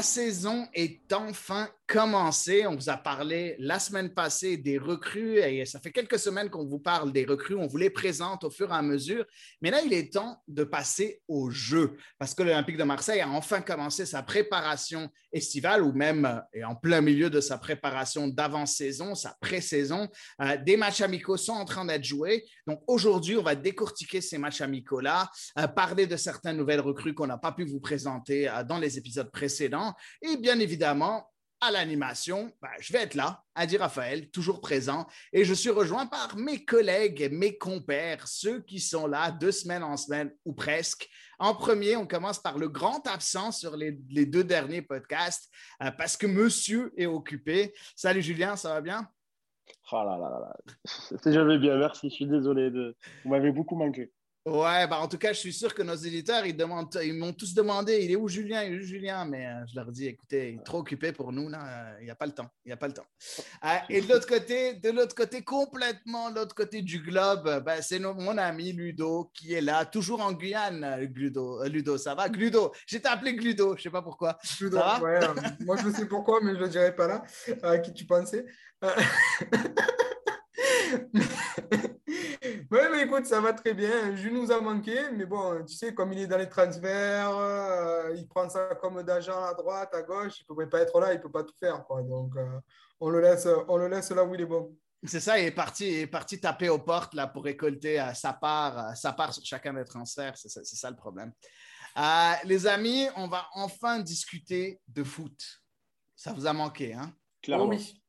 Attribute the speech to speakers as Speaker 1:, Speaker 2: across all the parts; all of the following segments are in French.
Speaker 1: La saison est enfin commencée. On vous a parlé la semaine passée des recrues et ça fait quelques semaines qu'on vous parle des recrues. On vous les présente au fur et à mesure. Mais là, il est temps de passer au jeu parce que l'Olympique de Marseille a enfin commencé sa préparation estivale ou même euh, est en plein milieu de sa préparation d'avant-saison, sa pré-saison. Euh, des matchs amicaux sont en train d'être joués. Donc aujourd'hui, on va décortiquer ces matchs amicaux-là, euh, parler de certaines nouvelles recrues qu'on n'a pas pu vous présenter dans les épisodes précédents. Et bien évidemment, à l'animation, ben, je vais être là, Adi Raphaël, toujours présent, et je suis rejoint par mes collègues, mes compères, ceux qui sont là de semaine en semaine ou presque. En premier, on commence par le grand absent sur les, deux derniers podcasts, euh, parce que monsieur est occupé. Salut Julien, ça va bien?
Speaker 2: Oh là là là là. C'est jamais bien, merci. Je suis désolé. De... Vous m'avez beaucoup manqué.
Speaker 1: Ouais, ben en tout cas, je suis sûr que nos éditeurs, ils, demandent, ils m'ont tous demandé il est où Julien? Il est où Julien? Mais euh, je leur dis écoutez, il est trop occupé pour nous, là, euh, il n'y a pas le temps. Il n'y a pas le temps. Euh, et de l'autre côté, de l'autre côté, complètement de l'autre côté du globe, ben, c'est mon ami Ludo qui est là, toujours en Guyane. euh, Ludo, Ludo ça va? Gludo, j'ai appelé Gludo, je ne sais pas pourquoi.
Speaker 3: Ludo,
Speaker 1: Ça va?
Speaker 3: ouais, moi, je sais pourquoi, mais je ne le dirai pas là. À qui tu pensais écoute, ça va très bien. Jules nous a manqué, mais bon, tu sais, comme il est dans les transferts, euh, il prend ça comme d'agent à droite, à gauche, il ne pouvait pas être là, il ne peut pas tout faire. Quoi. Donc, euh, on, le laisse, on le laisse là où il est bon.
Speaker 1: C'est ça, il est parti, il est parti taper aux portes là, pour récolter euh, sa, part, euh, sa part sur chacun des transferts. C'est ça, c'est ça le problème. Euh, les amis, on va enfin discuter de foot. Ça vous a manqué, hein?
Speaker 2: Clairement.
Speaker 3: Oh oui.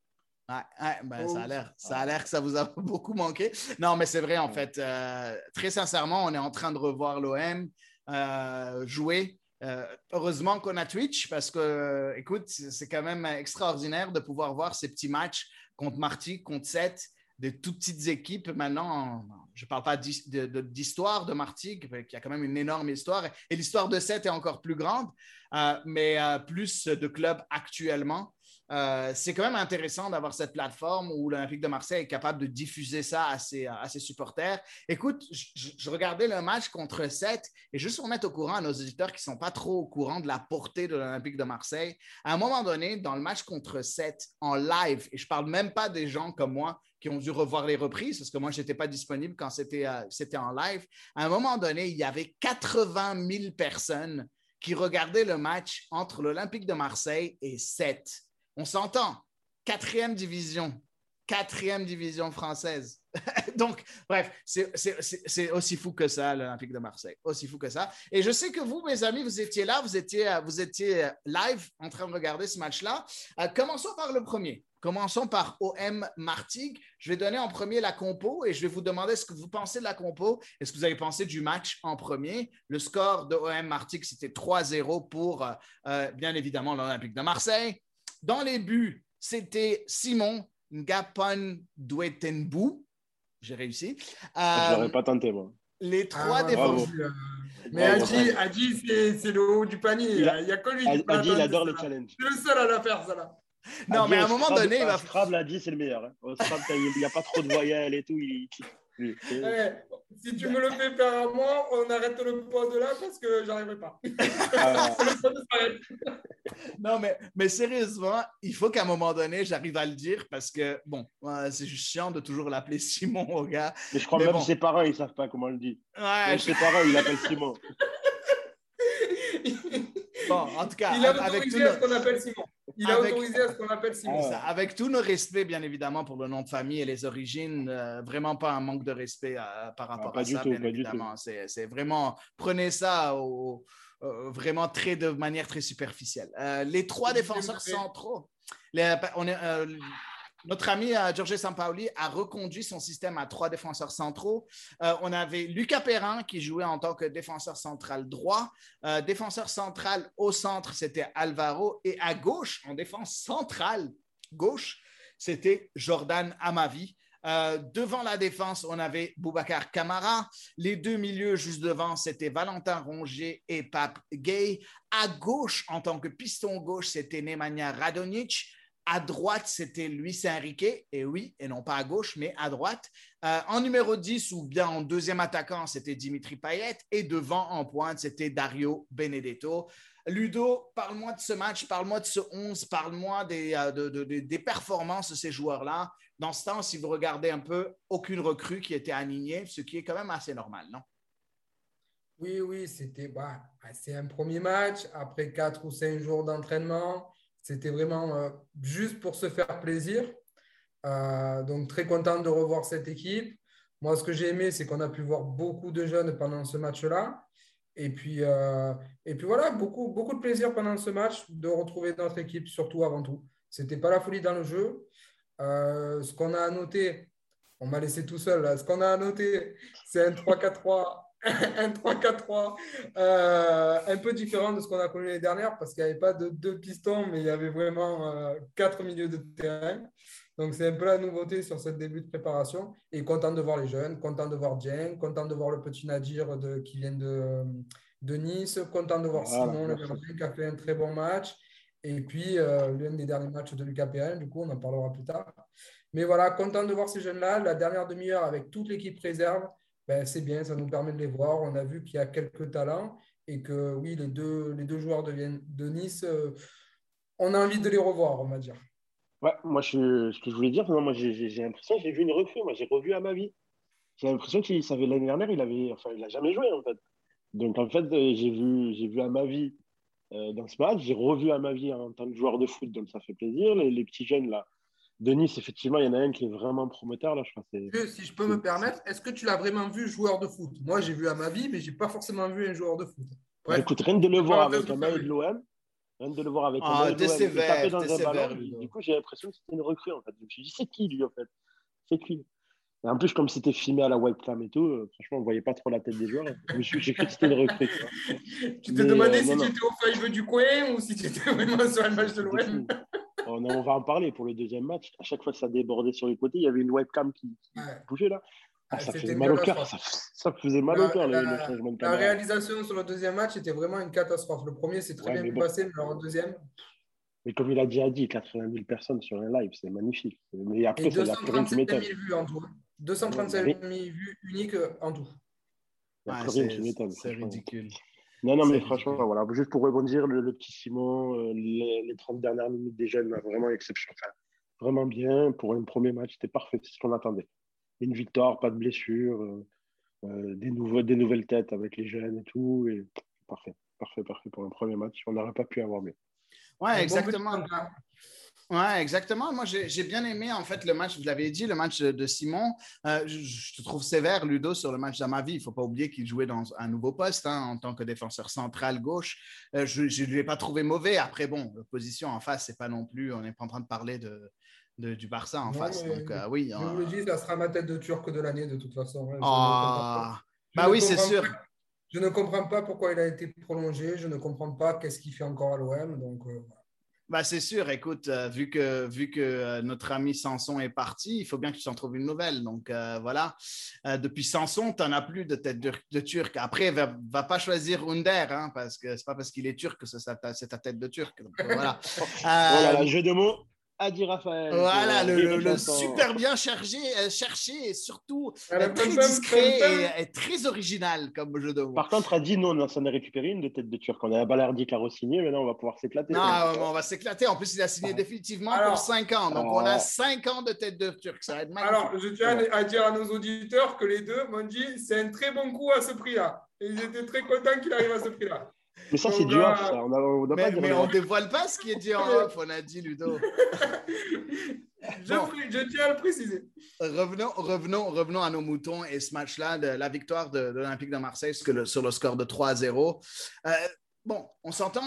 Speaker 1: Ouais, ouais, ben,
Speaker 3: Oh
Speaker 1: ça, a l'air, ça a l'air que ça vous a beaucoup manqué. Non, mais c'est vrai, en fait. euh, très sincèrement, on est en train de revoir l'OM euh, jouer. Euh, heureusement qu'on a Twitch parce que, écoute, c'est quand même extraordinaire de pouvoir voir ces petits matchs contre Marty, contre Seth, de toutes petites équipes. Maintenant, je ne parle pas d'histoire de Marty, qui a quand même une énorme histoire, et l'histoire de Seth est encore plus grande, mais plus de clubs actuellement. Euh, c'est quand même intéressant d'avoir cette plateforme où l'Olympique de Marseille est capable de diffuser ça à ses, supporters. Écoute, je, regardais le match contre 7 et juste pour mettre au courant à nos auditeurs qui ne sont pas trop au courant de la portée de l'Olympique de Marseille, à un moment donné, dans le match contre 7 en live, et je ne parle même pas des gens comme moi qui ont dû revoir les reprises parce que moi, je n'étais pas disponible quand c'était euh, en live, à un moment donné, il y avait 80 000 personnes qui regardaient le match entre l'Olympique de Marseille et 7. On s'entend. Quatrième division. Quatrième division française. Donc, bref, c'est- aussi fou que ça, l'Olympique de Marseille. Aussi fou que ça. Et je sais que vous, mes amis, vous étiez là, vous étiez, euh, vous étiez euh, live en train de regarder ce match-là. Euh, commençons par le premier. Commençons par OM Martigues. Je vais donner en premier la compo et je vais vous demander ce que vous pensez de la compo et ce que vous avez pensé du match en premier? Le score de OM Martigues, c'était 3-0 pour, bien évidemment, l'Olympique de Marseille. Dans les buts, c'était Simon Ngapon Douetenbou. J'ai réussi.
Speaker 2: Ah, Je
Speaker 1: Euh,
Speaker 2: l'aurais pas tenté, moi.
Speaker 1: les trois
Speaker 3: Ah,
Speaker 1: défenseurs.
Speaker 3: euh, Mais
Speaker 2: bravo.
Speaker 3: Adi, c'est le haut du panier.
Speaker 2: Il
Speaker 3: Il
Speaker 2: a-
Speaker 3: n'y a, que lui
Speaker 2: Adi, il adore
Speaker 3: celle-là.
Speaker 2: challenges.
Speaker 3: C'est le seul à la faire, ça là.
Speaker 1: Non,
Speaker 2: Adi,
Speaker 1: mais à un moment
Speaker 2: Scrabble-
Speaker 1: donné, il va.
Speaker 2: au Scrabble, Adi, c'est le meilleur. hein. Au Scrabble, t'as- il n'y a pas trop de voyelles et tout. il-
Speaker 3: Eh, si tu me le fais faire à moi, on arrête le pod là parce que j'arriverai pas.
Speaker 2: Ah.
Speaker 1: Non, mais, mais sérieusement, il faut qu'à un moment donné, j'arrive à le dire parce que, bon, euh, c'est juste chiant de toujours l'appeler Simon au gars.
Speaker 2: mais je crois
Speaker 1: Mais
Speaker 2: même
Speaker 1: bon.
Speaker 2: ses parents, ils savent pas comment on le dit.
Speaker 1: Ouais,
Speaker 2: Même
Speaker 1: je-
Speaker 2: ses parents, ils l'appellent Simon.
Speaker 1: bon, en tout cas,
Speaker 3: Il a
Speaker 1: avec tout
Speaker 3: à ce
Speaker 1: notre...
Speaker 3: qu'on appelle Simon. Il a
Speaker 1: Avec-
Speaker 3: autorisé à ce qu'on appelle Simon.
Speaker 1: Ça, avec tout nos respects, bien évidemment, pour le nom de famille et les origines, euh, vraiment pas un manque de respect euh, par rapport
Speaker 2: pas
Speaker 1: à
Speaker 2: du
Speaker 1: ça,
Speaker 2: tout,
Speaker 1: bien
Speaker 2: pas du
Speaker 1: évidemment. C'est c'est vraiment, prenez ça au- euh, vraiment très de manière très superficielle. Euh, les trois défenseurs centraux, les- on est, euh, notre ami euh, Giorgio Sampaoli a reconduit son système à trois défenseurs centraux. Euh, on avait Lucas Perrin qui jouait en tant que défenseur central droit. Euh, défenseur central au centre, c'était Alvaro. Et à gauche, en défense centrale gauche, c'était Jordan Amavi. Euh, devant la défense, on avait Boubacar Camara. Les deux milieux juste devant, c'était Valentin Rongier et Pape Gay. À gauche, en tant que piston gauche, c'était Nemanja Radonic. À droite, c'était Luis Enrique. Et oui, et non pas à gauche, mais à droite. Euh, en numéro 10 ou bien en deuxième attaquant, c'était Dimitri Payet. Et devant en pointe, c'était Dario Benedetto. Ludo, parle-moi de ce match, parle-moi de ce 11, parle-moi des, euh, de- de- de- des performances de ces joueurs-là. Dans ce temps, si vous regardez un peu, aucune recrue qui était alignée, ce qui est quand même assez normal, non?
Speaker 3: Oui, oui, c'était bah, un premier match après quatre ou cinq jours d'entraînement. C'était vraiment euh, juste pour se faire plaisir. Euh, donc, très content de revoir cette équipe. Moi, ce que j'ai aimé, c'est qu'on a pu voir beaucoup de jeunes pendant ce match-là. Et puis, euh, et puis voilà, beaucoup, beaucoup de plaisir pendant ce match de retrouver notre équipe, surtout avant tout. C'était pas la folie dans le jeu. Ce qu'on a à noter, on m'a laissé tout seul là. Ce qu'on a à noter, c'est un 3-4-3 un 3-4-3 euh, un peu différent de ce qu'on a connu l'année dernière parce qu'il n'y avait pas de deux pistons, mais il y avait vraiment euh, quatre milieux de terrain. Donc, c'est un peu la nouveauté sur ce début de préparation. Et content de voir les jeunes, content de voir Dieng, content de voir le petit Nadir de, qui vient de, de Nice, content de voir
Speaker 2: Voilà,
Speaker 3: Simon, le gardien, qui a fait un très bon match. Et puis, euh, l'un des derniers matchs de Lucas Perrin, du coup, on en parlera plus tard. Mais voilà, content de voir ces jeunes-là. La dernière demi-heure avec toute l'équipe réserve, ben, c'est bien, ça nous permet de les voir. On a vu qu'il y a quelques talents et que oui, les deux, joueurs de, de Nice, euh, on a envie de les revoir, on va dire.
Speaker 2: Ouais, moi, je, ce que je voulais dire, non, moi, j'ai l'impression j'ai vu une recrue. Moi, j'ai revu à ma vie. J'ai l'impression qu'il savait l'année dernière, il avait, enfin, il a jamais joué, en fait. Donc, en fait, euh, j'ai vu, j'ai vu à ma vie euh, dans ce match. J'ai revu à ma vie en tant que joueur de foot, donc ça fait plaisir. Les petits jeunes, là. De Nice, effectivement, il y en a un qui est vraiment prometteur, là, je crois. que
Speaker 3: Si je peux me permettre, est-ce que tu l'as vraiment vu joueur de foot? Moi, j'ai vu à ma vie, mais je n'ai pas forcément vu un joueur de foot.
Speaker 2: Bah,
Speaker 3: Bref.
Speaker 2: écoute, rien de le voir avec un
Speaker 3: de
Speaker 2: maillot de
Speaker 3: famille.
Speaker 2: l'OM, rien de le voir avec
Speaker 1: Ah,
Speaker 2: un maillot de
Speaker 1: t'es
Speaker 2: l'OM,
Speaker 1: sévère,
Speaker 2: taper dans
Speaker 1: t'es
Speaker 2: un
Speaker 1: sévère,
Speaker 2: ballon. Du coup, j'ai l'impression que c'était une recrue, en fait. Je me suis dit, c'est qui, lui, en fait? C'est qui? Et en plus, comme c'était filmé à la webcam et tout, euh, franchement, on voyait pas trop la tête des joueurs. Je me suis- J'ai cru que c'était une recrue. tu vois.
Speaker 3: Tu te
Speaker 2: Mais,
Speaker 3: demandais
Speaker 2: euh,
Speaker 3: si
Speaker 2: non,
Speaker 3: tu
Speaker 2: non.
Speaker 3: étais au five du coin ou si tu étais vraiment sur un match de
Speaker 2: De
Speaker 3: l'OM.
Speaker 2: Fou. On, on va en parler pour le deuxième match. À chaque fois que ça débordait sur les côtés, il y avait une webcam qui, qui
Speaker 3: Ouais.
Speaker 2: bougeait là. Ah,
Speaker 3: Ah,
Speaker 2: ça faisait mal au cœur. Ça, faisait mal au
Speaker 3: La-
Speaker 2: cœur, le,
Speaker 3: la-
Speaker 2: le changement de
Speaker 3: La
Speaker 2: caméra.
Speaker 3: réalisation sur le deuxième match était vraiment une catastrophe. Le premier, c'est très
Speaker 2: Ouais,
Speaker 3: bien
Speaker 2: mais
Speaker 3: pu
Speaker 2: bon.
Speaker 3: passer, mais alors le deuxième.
Speaker 2: Mais comme il a déjà dit, 80 000 personnes sur un live, c'est magnifique. Mais après, ça, il n'y a plus qui
Speaker 3: 235
Speaker 2: m'étonne.
Speaker 3: 000 vues en tout. 235 000 vues uniques en tout.
Speaker 1: Ouais, c'est-
Speaker 2: qui m'étonne.
Speaker 1: C'est
Speaker 2: franchement.
Speaker 1: ridicule.
Speaker 2: Non, non, mais franchement, voilà, juste pour rebondir, le, le petit Simon, euh, les, les 30 dernières minutes des jeunes, vraiment exceptionnel. Enfin, vraiment bien. Pour un premier match, c'était parfait, c'est ce qu'on attendait. Une victoire, pas de blessure, euh, euh, des, nouveaux, des nouvelles têtes avec les jeunes et tout. Et parfait, parfait, parfait pour un premier match. On n'aurait pas pu avoir mieux.
Speaker 1: Ouais,
Speaker 3: bon
Speaker 1: exactement. Ouais, exactement. Moi, j'ai bien aimé, en fait, le match, vous l'avez dit, le match de, de Simon. Euh, je, je te trouve sévère, Ludo, sur le match d'Amavi. Il ne faut pas oublier qu'il jouait dans un nouveau poste hein, en tant que défenseur central gauche. Euh, je ne lui ai pas trouvé mauvais. Après, bon, l'opposition en face, c'est pas non plus, on n'est pas en train de parler de, de- du Barça en face. Donc, euh, oui.
Speaker 3: Je vous le dis, ça sera ma tête de turc de l'année de toute façon. Je
Speaker 1: bah oui, c'est sûr.
Speaker 3: pas- Je ne comprends pas pourquoi il a été prolongé. Je ne comprends pas qu'est-ce qu'il fait encore à l'OM. Donc, voilà.
Speaker 1: Bah, c'est sûr, écoute, euh, vu que, vu que euh, notre ami Sanson est parti, il faut bien que tu t'en trouves une nouvelle. Donc euh, voilà, depuis Sanson, tu n'en as plus de tête de, de turc. Après, va, va pas choisir Under, hein, parce que c'est pas parce qu'il est turc que c'est ta tête de turc. Donc, voilà.
Speaker 2: Là là,
Speaker 1: Euh,
Speaker 2: jeu de mots, Adi Raphaël.
Speaker 1: voilà, le, le- le
Speaker 2: Vincent.
Speaker 1: super bien cherché, euh, cherché et surtout euh, très
Speaker 3: pam,
Speaker 1: discret
Speaker 3: pam, pam.
Speaker 1: et, et très original comme jeu de mots.
Speaker 2: Par contre, Adi, nous, on s'en est récupéré une de tête de turc. On a Balardi qui a re-signé, maintenant on va pouvoir s'éclater.
Speaker 1: Non, on va s'éclater. En plus, il a signé
Speaker 2: Ah.
Speaker 1: définitivement
Speaker 3: Alors-
Speaker 1: pour 5 ans. Donc, on a 5 ans de tête de turc. Ça va être magnifique.
Speaker 3: Alors, je tiens à dire à nos auditeurs que les deux m'ont dit c'est un très bon coup à ce prix-là. Et ils étaient très contents qu'il arrive à ce prix-là.
Speaker 2: Mais ça, c'est du off. Ça. On a, on a
Speaker 1: mais,
Speaker 2: pas dit
Speaker 1: mais
Speaker 2: on a-
Speaker 1: dévoile pas ce qui est dit en off, on a dit Ludo.
Speaker 3: Je,
Speaker 1: Bon.
Speaker 3: prie- je tiens à le préciser.
Speaker 1: Revenons, revenons, revenons à nos moutons et ce match-là, la victoire de, de l'Olympique de Marseille sur le, sur le score de 3-0. Euh, bon, on s'entend,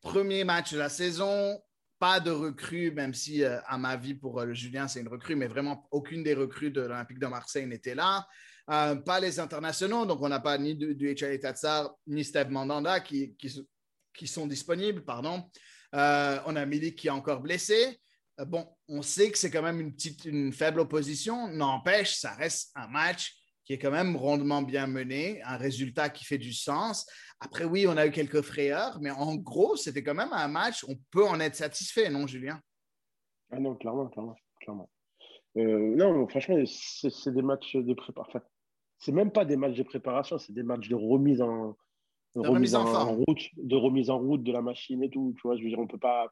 Speaker 1: premier match de la saison, pas de recrue, même si, euh, à ma vie, pour euh, Julien, c'est une recrue, mais vraiment aucune des recrues de l'Olympique de Marseille n'était là. Euh, pas les internationaux, donc on n'a pas ni du, HL Tatsar, ni Steve Mandanda qui, qui, sont disponibles, pardon. Euh, on a Milik qui est encore blessé. Euh, Bon, on sait que c'est quand même une petite, une faible opposition. N'empêche, ça reste un match qui est quand même rondement bien mené, un résultat qui fait du sens. Après, oui, on a eu quelques frayeurs, mais en gros, c'était quand même un match. On peut en être satisfait, non, Julien?
Speaker 2: Ah non, clairement, clairement, clairement. Non, franchement, c'est des matchs de préparation. C'est même pas des matchs de préparation, c'est des matchs de remise en,
Speaker 1: De remise en forme.
Speaker 2: route, de remise en route de la machine et tout. Tu vois, je veux dire, on peut pas.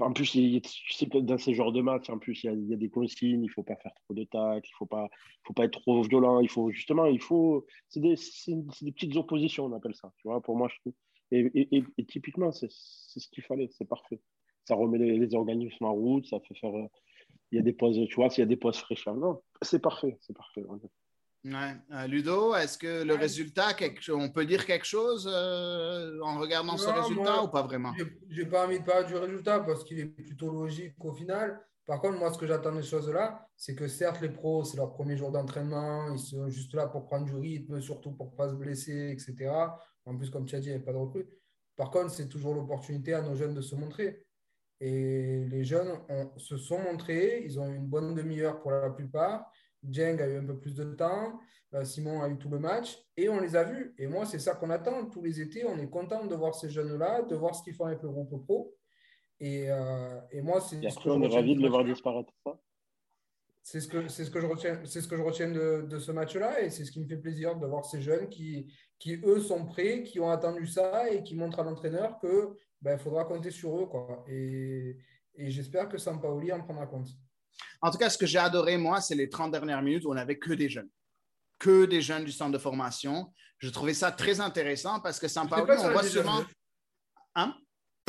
Speaker 2: En plus, tu sais que dans ces genres de matchs, en plus, il y a, il y a des consignes, il faut pas faire trop de tacles, il faut pas, faut pas être trop violent, il faut justement, il faut. C'est des, des petites oppositions, on appelle ça. Tu vois, pour moi, je trouve. Et, et, et- et typiquement, c'est ce qu'il fallait, c'est parfait. Ça remet les, les organismes en route, ça fait faire. euh, il y a des pauses, tu vois, s'il y a des pauses fraîcheurs. Non, c'est parfait, c'est parfait.
Speaker 1: Ouais. Euh, Ludo, est-ce que le
Speaker 3: Ouais.
Speaker 1: résultat, quelque- on peut dire quelque chose euh, en regardant ce résultat
Speaker 3: moi,
Speaker 1: ou pas vraiment?
Speaker 3: J'ai- pas envie de parler du résultat parce qu'il est plutôt logique au final. Par contre, moi, ce que j'attends des choses là, c'est que certes, les pros, c'est leur premier jour d'entraînement, ils sont juste là pour prendre du rythme, surtout pour ne pas se blesser, etc. En plus, comme tu as dit, il n'y a pas de recrue. Par contre, c'est toujours l'opportunité à nos jeunes de se montrer. Et les jeunes ont- se sont montrés, ils ont eu une bonne demi-heure pour la plupart. Jeng a eu un peu plus de temps, euh, Simon a eu tout le match, et on les a vus. Et moi, c'est ça qu'on attend tous les étés. On est content de voir ces jeunes-là, de voir ce qu'ils font avec le groupe pro. Et, euh, et moi, c'est ce que
Speaker 2: on est ravis de les voir disparaître. ça?
Speaker 3: C'est ce que, c'est ce que je retiens, c'est ce que je retiens de, de ce match-là et c'est ce qui me fait plaisir de voir ces jeunes qui, qui, eux, sont prêts, qui ont attendu ça et qui montrent à l'entraîneur que ben, faudra compter sur eux. Quoi. Et, et j'espère que Sampaoli en prendra compte.
Speaker 1: En tout cas, ce que j'ai adoré, moi, c'est les 30 dernières minutes où on n'avait que des jeunes. Que des jeunes du centre de formation. Je trouvais ça très intéressant parce que
Speaker 3: si
Speaker 1: on voit souvent. Hein?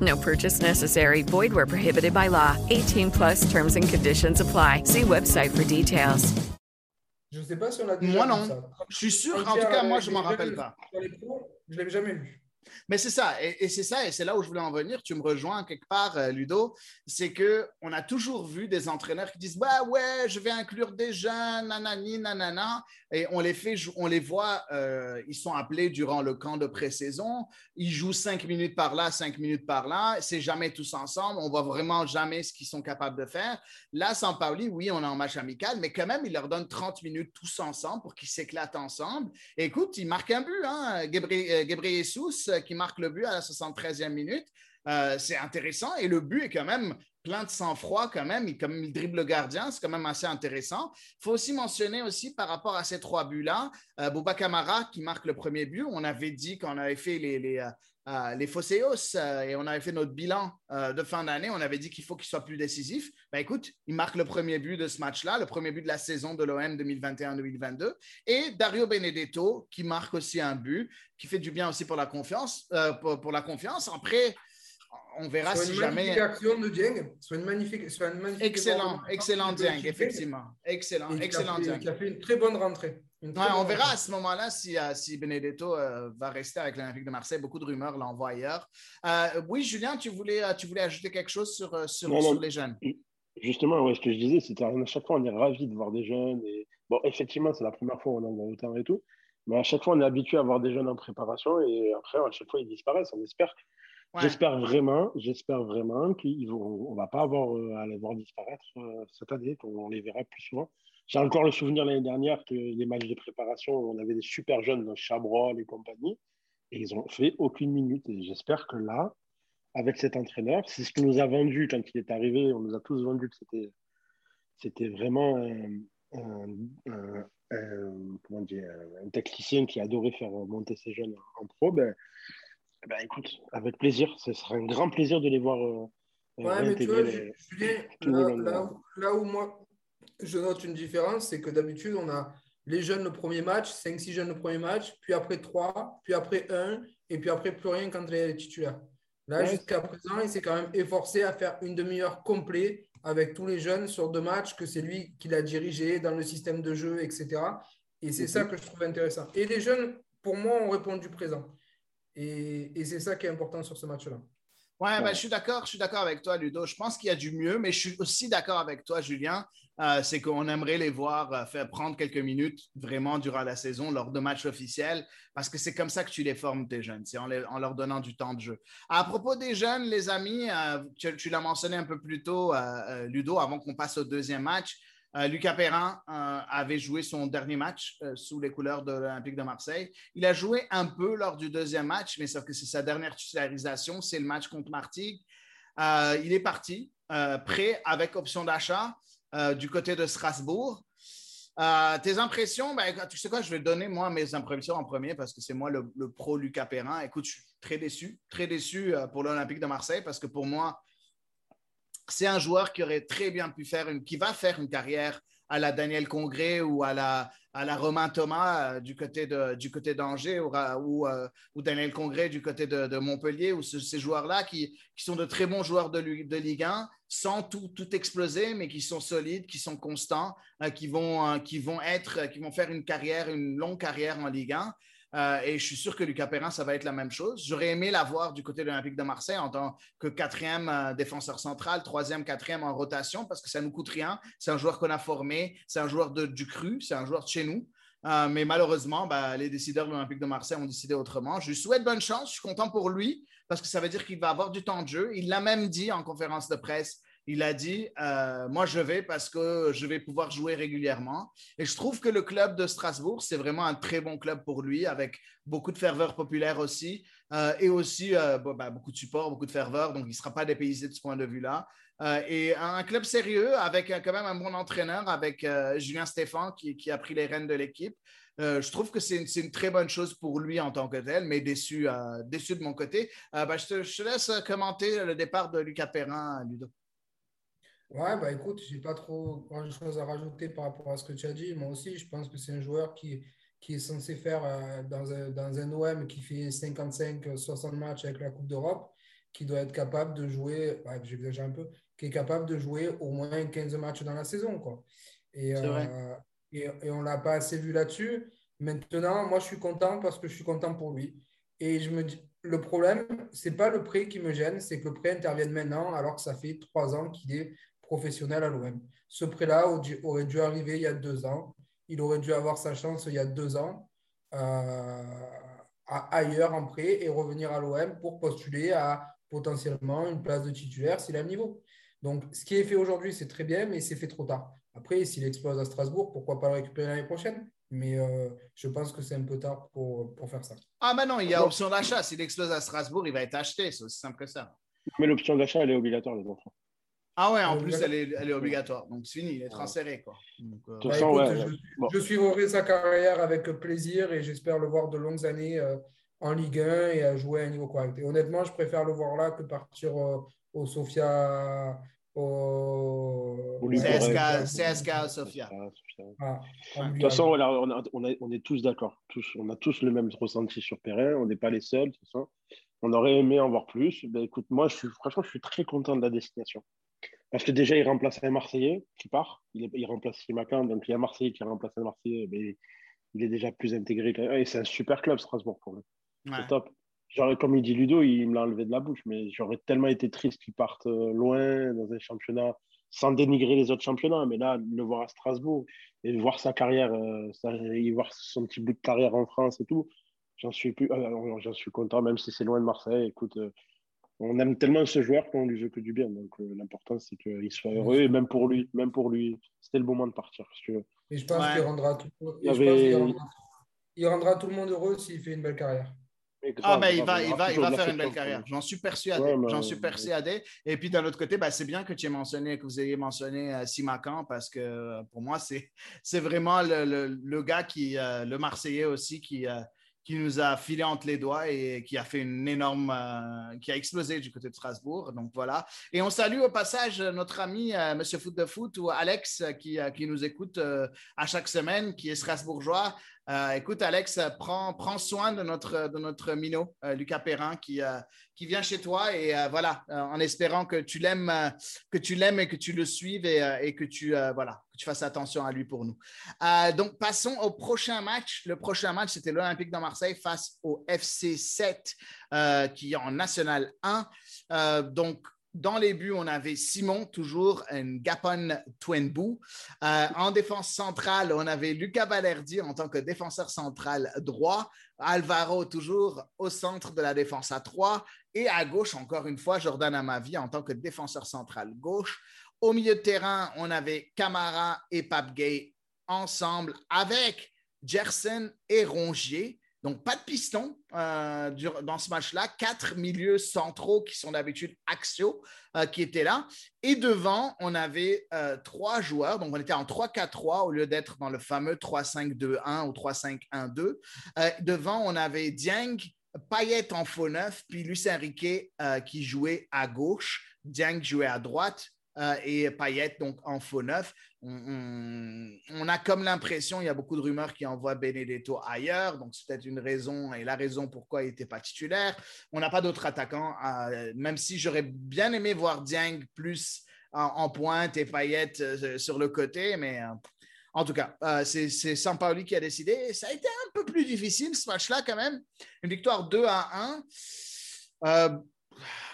Speaker 4: No purchase necessary. Void where prohibited by law. 18 plus terms and conditions apply. See website for details.
Speaker 3: Je sais pas si on a déjà
Speaker 1: Moi, non.
Speaker 3: ça.
Speaker 1: Je suis sûr, en tout cas, moi, je m'en rappelle pas.
Speaker 3: sur les pros, Je l'ai jamais vu.
Speaker 1: Mais c'est ça, et, c'est ça, et c'est là où je voulais en venir. Tu me rejoins quelque part, euh, Ludo. C'est que on a toujours vu des entraîneurs qui disent bah ouais, je vais inclure des jeunes, nanani, nanana, et on les fait, on les voit, euh, ils sont appelés durant le camp de pré-saison. Ils jouent cinq minutes par là, cinq minutes par là. C'est jamais tous ensemble. On voit vraiment jamais ce qu'ils sont capables de faire. Là, sans Pauli, oui, on est en match amical, mais quand même, il leur donne 30 minutes tous ensemble pour qu'ils s'éclatent ensemble. Écoute, il marque un but, hein, Ghebreyesus, euh, qui marque le but à la 73e minute. Euh, c'est intéressant et le but est quand même plein de sang-froid quand même. Il, comme il dribble le gardien, c'est quand même assez intéressant. Il faut aussi mentionner aussi par rapport à ces trois buts-là, euh, Bouba Kamara qui marque le premier but. On avait dit qu'on avait fait les, les, euh, les Fosseos euh, et on avait fait notre bilan euh, de fin d'année. On avait dit qu'il faut qu'il soit plus décisif. Ben, écoute, il marque le premier but de ce match-là, le premier but de la saison de l'OM 2021-2022. Et Dario Benedetto qui marque aussi un but, qui fait du bien aussi pour la confiance. euh, pour, pour la confiance. Après, on verra
Speaker 3: Soit
Speaker 1: si
Speaker 3: une
Speaker 1: jamais.
Speaker 3: magnifique action de Dieng, soit une magnifique, soit une magnifique
Speaker 1: Excellent, excellent Dieng, effectivement. Excellent, excellent Dieng.
Speaker 3: Qui a fait une très bonne rentrée.
Speaker 1: Ouais, on verra à ce moment-là si, euh, si Benedetto euh, va rester avec l'Olympique de Marseille. Beaucoup de rumeurs l'envoient ailleurs. Euh, oui, Julien, tu voulais, tu voulais ajouter quelque chose sur, sur,
Speaker 2: Non,
Speaker 1: sur
Speaker 2: non.
Speaker 1: les jeunes?
Speaker 2: Justement, ouais, ce que je disais, c'était à chaque fois, on est ravis de voir des jeunes. Et... Bon, effectivement, c'est la première fois où on en voit autant et tout. Mais à chaque fois, on est habitué à voir des jeunes en préparation et après, à chaque fois, ils disparaissent. On espère, j'espère vraiment, j'espère vraiment qu'ils vont, on va pas avoir euh, à les voir disparaître euh, cette année, qu'on les verra plus souvent. J'ai encore le souvenir l'année dernière que les matchs de préparation, on avait des super jeunes Chabrol et compagnie, et ils ont fait aucune minute. Et j'espère que là, avec cet entraîneur, c'est ce qu'il nous a vendu quand il est arrivé. On nous a tous vendu que c'était, c'était vraiment un, un, comment dire, un technicien qui adorait faire monter ses jeunes en pro. Ben, ben écoute, avec plaisir. Ce sera un grand plaisir de les voir. Euh,
Speaker 3: ouais, mais tu vois, Julien, là, là, où moi, je note une différence, c'est que d'habitude, on a les jeunes le premier match, 5-6 jeunes le premier match, puis après 3, puis après 1, et puis après plus rien quand il est titulaire. Là, jusqu'à présent, il s'est quand même efforcé à faire une demi-heure complète avec tous les jeunes sur deux matchs, que c'est lui qui l'a dirigé dans le système de jeu, etc. Et c'est ça que je trouve intéressant. Et les jeunes, pour moi, ont répondu présent. Et, et c'est ça qui est important sur ce match-là.
Speaker 1: Ouais, ben, je suis d'accord, je suis d'accord avec toi, Ludo. Je pense qu'il y a du mieux, mais je suis aussi d'accord avec toi, Julien. Euh, c'est qu'on aimerait les voir euh, faire prendre quelques minutes vraiment durant la saison lors de matchs officiels, parce que c'est comme ça que tu les formes, tes jeunes, c'est en, leur donnant du temps de jeu. À propos des jeunes, les amis, euh, tu l'as mentionné un peu plus tôt, Ludo, avant qu'on passe au deuxième match. Euh, Lucas Perrin euh, avait joué son dernier match euh, sous les couleurs de l'Olympique de Marseille. Il a joué un peu lors du deuxième match, mais sauf que c'est sa dernière titularisation, c'est le match contre Martigues. il est parti, prêt avec option d'achat du côté de Strasbourg. tes impressions, ben, tu sais quoi, je vais donner moi mes impressions en premier parce que c'est moi le, le, pro Lucas Perrin. Écoute, je suis très déçu, très déçu pour l'Olympique de Marseille parce que pour moi, c'est un joueur qui aurait très bien pu faire une, qui va faire une carrière à la Daniel Congré ou à la, à la Romain Thomas euh, du côté de, du côté d'Angers ou, euh, ou, Daniel Congré du côté de, Montpellier ou ces joueurs-là qui, sont de très bons joueurs de, de Ligue 1 sans tout, tout exploser, mais qui sont solides, qui sont constants, euh, qui, vont, qui, vont être, qui vont faire une carrière, une longue carrière en Ligue 1. Euh, et je suis sûr que Lucas Perrin, ça va être la même chose. J'aurais aimé l'avoir du côté de l'Olympique de Marseille en tant que quatrième euh, défenseur central, troisième, quatrième en rotation, parce que ça ne nous coûte rien. C'est un joueur qu'on a formé, c'est un joueur de, du cru, c'est un joueur de chez nous. Euh, mais malheureusement, bah, les décideurs de l'Olympique de Marseille ont décidé autrement. Je lui souhaite bonne chance, je suis content pour lui, parce que ça veut dire qu'il va avoir du temps de jeu. Il l'a même dit en conférence de presse il a dit euh, Moi, je vais parce que je vais pouvoir jouer régulièrement. Et je trouve que le club de Strasbourg, c'est vraiment un très bon club pour lui, avec beaucoup de ferveur populaire aussi, euh, et aussi euh, bah, beaucoup de support, beaucoup de ferveur. Donc, il ne sera pas dépaysé de ce point de vue-là. et un club sérieux, avec quand même un bon entraîneur, avec Julien Stéphan qui, a pris les rênes de l'équipe. je trouve que c'est une, très bonne chose pour lui en tant que tel, mais déçu, déçu de mon côté. Bah, je, te, laisse commenter le départ de Lucas Perrin, Ludo.
Speaker 3: Ouais, bah écoute, j'ai pas trop grand chose à rajouter par rapport à ce que tu as dit. Moi aussi, je pense que c'est un joueur qui, qui est censé faire euh, dans, un, dans un OM qui fait 55-60 matchs avec la Coupe d'Europe, qui doit être capable de jouer, ouais, j'exagère un peu, qui est capable de jouer au moins 15 matchs dans la saison. Quoi. Et, euh, et, et, on l'a pas assez vu là-dessus. Maintenant, moi, je suis content parce que je suis content pour lui. Et je me dis, le problème, c'est pas le prêt qui me gêne, c'est que le prêt intervienne maintenant alors que ça fait trois ans qu'il est professionnel à l'OM. Ce prêt-là aurait dû arriver il y a deux ans. Il aurait dû avoir sa chance il y a deux ans euh, ailleurs en prêt et revenir à l'OM pour postuler à potentiellement une place de titulaire s'il a le niveau. Donc, ce qui est fait aujourd'hui, c'est très bien, mais c'est fait trop tard. Après, s'il explose à Strasbourg, pourquoi pas le récupérer l'année prochaine? Mais euh, je pense que c'est un peu tard pour, pour faire ça.
Speaker 1: Ah, ben non, il y a option d'achat. S'il explose à Strasbourg, il va être acheté. C'est aussi simple que ça.
Speaker 2: Mais l'option d'achat, elle est obligatoire, les enfants.
Speaker 1: Ah ouais, en plus, elle est, elle est, obligatoire. Donc, c'est fini, il est transféré. Quoi.
Speaker 3: Euh, bah, je, suivrai sa carrière avec plaisir et j'espère le voir de longues années euh, en Ligue 1 et à jouer à un niveau correct. Et honnêtement, je préfère le voir là que partir euh, au Sofia. Au...
Speaker 1: CSK, CSK Sofia.
Speaker 2: Ah, de toute façon, on, a, on, on, est tous d'accord. Tous, on a tous le même ressenti sur Perrin. On n'est pas les seuls. Ça. On aurait aimé en voir plus. Ben, écoute, moi, je suis, franchement, je suis très content de la destination. Parce que déjà, il remplace un Marseillais qui part. Il, il remplace Macan, donc il y a un Marseillais qui remplace un Marseillais. Mais il est déjà plus intégré. Et c'est un super club, Strasbourg, pour lui. C'est top. Genre, comme il dit Ludo, il me l'a enlevé de la bouche. Mais j'aurais tellement été triste qu'il parte euh, loin dans un championnat sans dénigrer les autres championnats, mais là, le voir à Strasbourg et voir sa carrière, euh, et voir son petit bout de carrière en France et tout, j'en suis, plus, euh, j'en suis content, même si c'est loin de Marseille. Écoute, euh, on aime tellement ce joueur qu'on lui veut que du bien. Donc l'important, c'est qu'il soit heureux, et même pour lui, même pour lui, c'était le moment de partir. Parce que,
Speaker 3: et je pense qu'il rendra, tout... il, il rendra tout le monde heureux s'il fait une belle carrière
Speaker 1: ah, mais il va, il va, il va faire une belle carrière. J'en suis persuadé. J'en suis persuadé. Et puis, d'un autre côté, ben, c'est bien que tu aies mentionné, que vous ayez mentionné euh, Simacan parce que euh, pour moi, c'est vraiment le, le, le, gars qui, euh, le Marseillais aussi, qui, qui nous a filé entre les doigts et qui a fait une énorme, qui a explosé du côté de Strasbourg. Donc voilà. Et on salue au passage notre ami Monsieur Foot de Foot ou Alex qui, qui nous écoute à chaque semaine, qui est strasbourgeois. Euh, écoute, Alex, prends, prends, soin de notre, de notre minot, euh, Lucas Perrin, qui, euh, qui vient chez toi et voilà, en espérant que tu l'aimes, que tu l'aimes et que tu le suives et, et que tu voilà, que tu fasses attention à lui pour nous. donc, passons au prochain match. Le prochain match, c'était l'Olympique de Marseille face au FC 7, qui est en National 1. donc, dans les buts, on avait Simon, toujours, un Gapon Twenbu. En défense centrale, on avait Lucas Valerdi en tant que défenseur central droit. Alvaro, toujours au centre de la défense à 3. Et à gauche, encore une fois, Jordan Amavi en tant que défenseur central gauche. Au milieu de terrain, on avait Camara et Pape Gay ensemble avec Gerson et Rongier. Donc, pas de piston euh, dans ce match-là. Quatre milieux centraux qui sont d'habitude axiaux euh, qui étaient là. Et devant, on avait euh, trois joueurs. Donc, on était en 3-4-3 au lieu d'être dans le fameux 3-5-2-1 ou 3-5-1-2. devant, on avait Dieng, Payet en faux neuf, puis Lucien Riquet qui jouait à gauche. Dieng jouait à droite. Et Payet donc en faux neuf on, a comme l'impression, il y a beaucoup de rumeurs qui envoient Benedetto ailleurs, donc c'est peut-être une raison et la raison pourquoi il n'était pas titulaire. On n'a pas d'autres attaquants, euh, même si j'aurais bien aimé voir Dieng plus en, pointe et Payet euh, sur le côté, mais euh, en tout cas, c'est Sampaoli qui a décidé. Ça a été un peu plus difficile ce match-là quand même. Une victoire 2 à 1.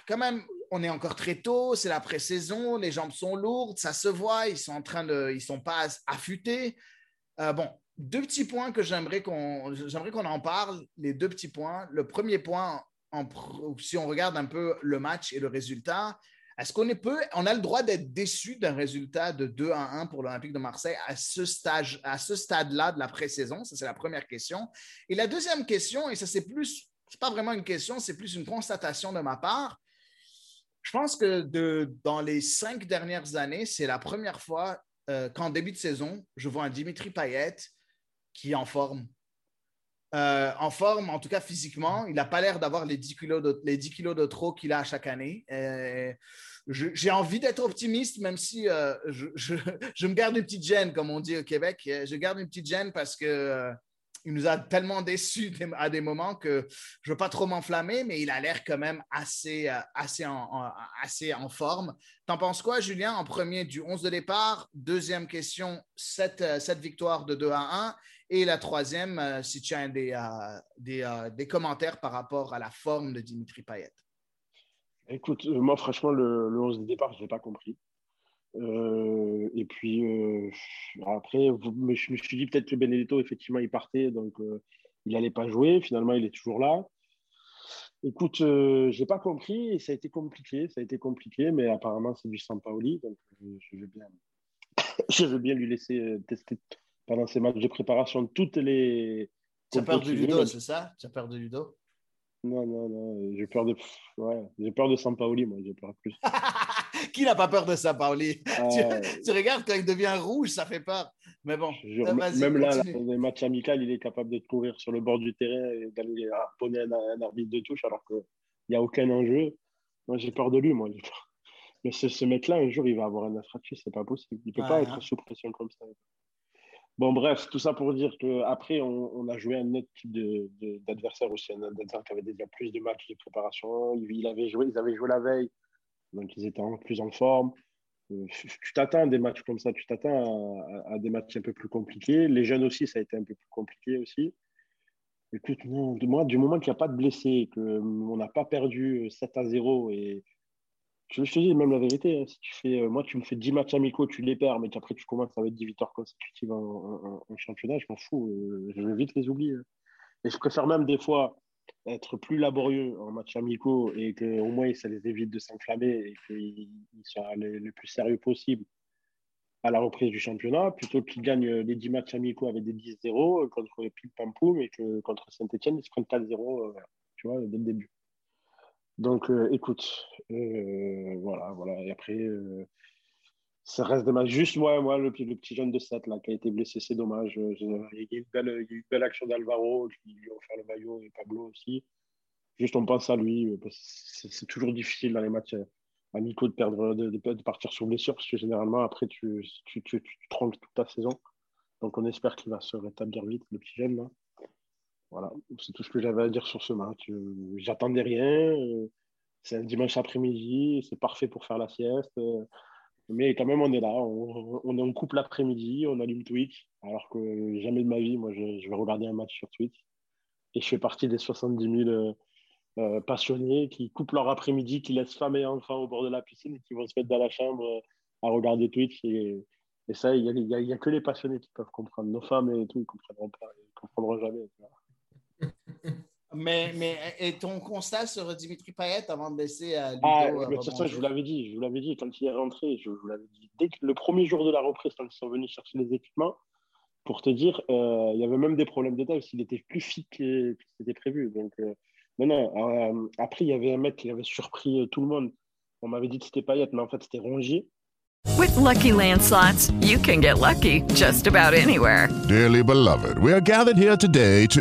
Speaker 1: quand même, on est encore très tôt, c'est la pré-saison, les jambes sont lourdes, ça se voit, ils sont en train de, ils sont pas affûtés. Euh, bon, deux petits points que j'aimerais qu'on, j'aimerais qu'on en parle. Les deux petits points. Le premier point, si on regarde un peu le match et le résultat, est-ce qu'on est peu, on a le droit d'être déçu d'un résultat de 2 à 1 pour l'Olympique de Marseille à ce à ce stade-là de la pré-saison Ça, c'est la première question. Et la deuxième question, et ça c'est plus, c'est pas vraiment une question, c'est plus une constatation de ma part je pense que dans les cinq dernières années, c'est la première fois euh, qu'en début de saison, je vois un Dimitri Payet qui est en forme. Euh, en forme, en tout cas physiquement, il n'a pas l'air d'avoir les 10 kilos de, les 10 kilos de trop qu'il a chaque année. Euh, j'ai envie d'être optimiste, même si je, me garde une petite gêne, comme on dit au Québec. Je garde une petite gêne parce que il nous a tellement déçus à des moments que je ne veux pas trop m'enflammer, mais il a l'air quand même assez, euh, assez, en, assez en forme. T'en penses quoi, Julien, en premier du 11 de départ? Deuxième question, cette, euh, cette victoire de 2 à 1. Et la troisième, euh, si tu as des, commentaires par rapport à la forme de Dimitri Payet.
Speaker 2: Écoute, moi, franchement, le, le 11 de départ, je ne l'ai pas compris. Euh, et puis euh, après, je me suis dit peut-être que Benedetto, effectivement, il partait, donc euh, il n'allait pas jouer. Finalement, il est toujours là. Écoute, je n'ai pas compris et ça a été compliqué. Ça a été compliqué, mais apparemment, c'est du Sampaoli, donc je vais bien, je veux bien lui laisser tester pendant ces matchs de préparation toutes les.
Speaker 1: Tu as peur de Ludo, c'est ça? Tu as peur de Ludo?
Speaker 2: Non, non, non. J'ai peur de. Ouais, j'ai peur de Sampaoli, moi. J'ai peur plus.
Speaker 1: Qui n'a pas peur de ça, Pauli tu, regardes quand il devient rouge, ça fait peur. Mais bon,
Speaker 2: même là, dans les matchs amicaux, il est capable de courir sur le bord du terrain et d'aller harponner un, arbitre de touche alors qu'il n'y a aucun enjeu. Moi, j'ai peur de lui, moi. Mais ce, mec-là, un jour, il va avoir un infractus, c'est pas possible. Il ne peut pas être sous pression comme ça. Bon, bref, tout ça pour dire qu'après, on, on a joué un autre type d'adversaire aussi, un adversaire qui avait déjà plus de matchs de préparation. Il, avait joué, ils avaient joué la veille donc ils étaient plus en forme. Euh, tu t'attends à des matchs comme ça, tu t'attends à, des matchs un peu plus compliqués. Les jeunes aussi, ça a été un peu plus compliqué aussi. Écoute, moi, du moment qu'il n'y a pas de blessés, qu'on n'a pas perdu 7 à 0 et Je te dis même la vérité. hein, si tu fais, euh, moi, tu me fais 10 matchs amicaux, tu les perds, mais qu'après tu commences avec 10 victoires consécutives en, en- en championnat, je m'en fous. euh, je vais vite les oublier. Et je préfère même des fois être plus laborieux en matchs amicaux et qu'au moins ça les évite de s'enflammer et qu'ils ils soient le plus sérieux possible à la reprise du championnat, plutôt qu'ils gagnent les 10 matchs amicaux avec des 10-0 contre les Pim Pam Poum et que contre Saint-Etienne, ils se prennent 4-0 euh, tu vois, dès le début. Donc, euh, écoute, euh, voilà, voilà. Et après, ça reste matchs. Juste, moi, moi le, le petit jeune de 7 là, qui a été blessé, c'est dommage. Euh, Il y a une belle, une belle action d'Alvaro qui lui a offert le maillot et Pablo aussi. Juste, on pense à lui. euh, C'est toujours difficile dans les matchs euh, amicaux de, perdre, de, de- partir sur blessure parce que généralement, après, tu, tu, tu, toute ta saison. Donc, on espère qu'il va se rétablir vite, le petit jeune. Là. Voilà, c'est tout ce que j'avais à dire sur ce match. J'attendais rien. C'est un dimanche après-midi, c'est parfait pour faire la sieste. Mais quand même, on est là. On, on est en couple l'après-midi, on allume Twitch. Alors que jamais de ma vie, moi, je, je vais regarder un match sur Twitch. Et je fais partie des 70 000 euh, euh, passionnés qui coupent leur après-midi, qui laissent femme et enfants au bord de la piscine et qui vont se mettre dans la chambre euh, à regarder Twitch. Et, ça, il n'y a, y a que les passionnés qui peuvent comprendre. Nos femmes et tout, ils ne comprendront pas. Ils comprendront jamais.
Speaker 1: Mais, mais et ton constat sur Dimitri Payet avant de laisser à Ludo
Speaker 2: Ah,
Speaker 1: euh,
Speaker 2: mais je vous l'avais dit, je vous l'avais dit quand il est rentré, je vous l'avais dit. Dès que le premier jour de la reprise, quand ils sont venus chercher les équipements, pour te dire, euh, il y avait même des problèmes de taille, parce qu'il était plus fit que, que c'était prévu. Donc, euh, non, non. euh, après, il y avait un mec qui avait surpris tout le monde. On m'avait dit que c'était Payet, mais en fait, c'était Rongier.
Speaker 4: With Lucky Land slots, you can get lucky just about anywhere.
Speaker 5: Dearly beloved, we are gathered here today to.